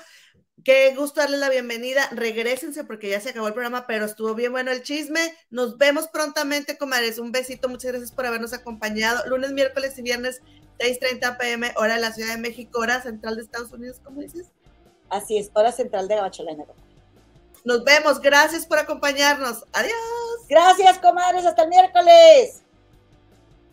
qué gusto darles la bienvenida. Regrésense porque ya se acabó el programa, pero estuvo bien bueno el chisme. Nos vemos prontamente, comadres. Un besito, muchas gracias por habernos acompañado. Lunes, miércoles y viernes, 6:30 pm, hora de la Ciudad de México, hora central de Estados Unidos, ¿cómo dices? Así es, hora central de Gabacholana. Nos vemos. Gracias por acompañarnos. Adiós. Gracias, comadres. Hasta el miércoles.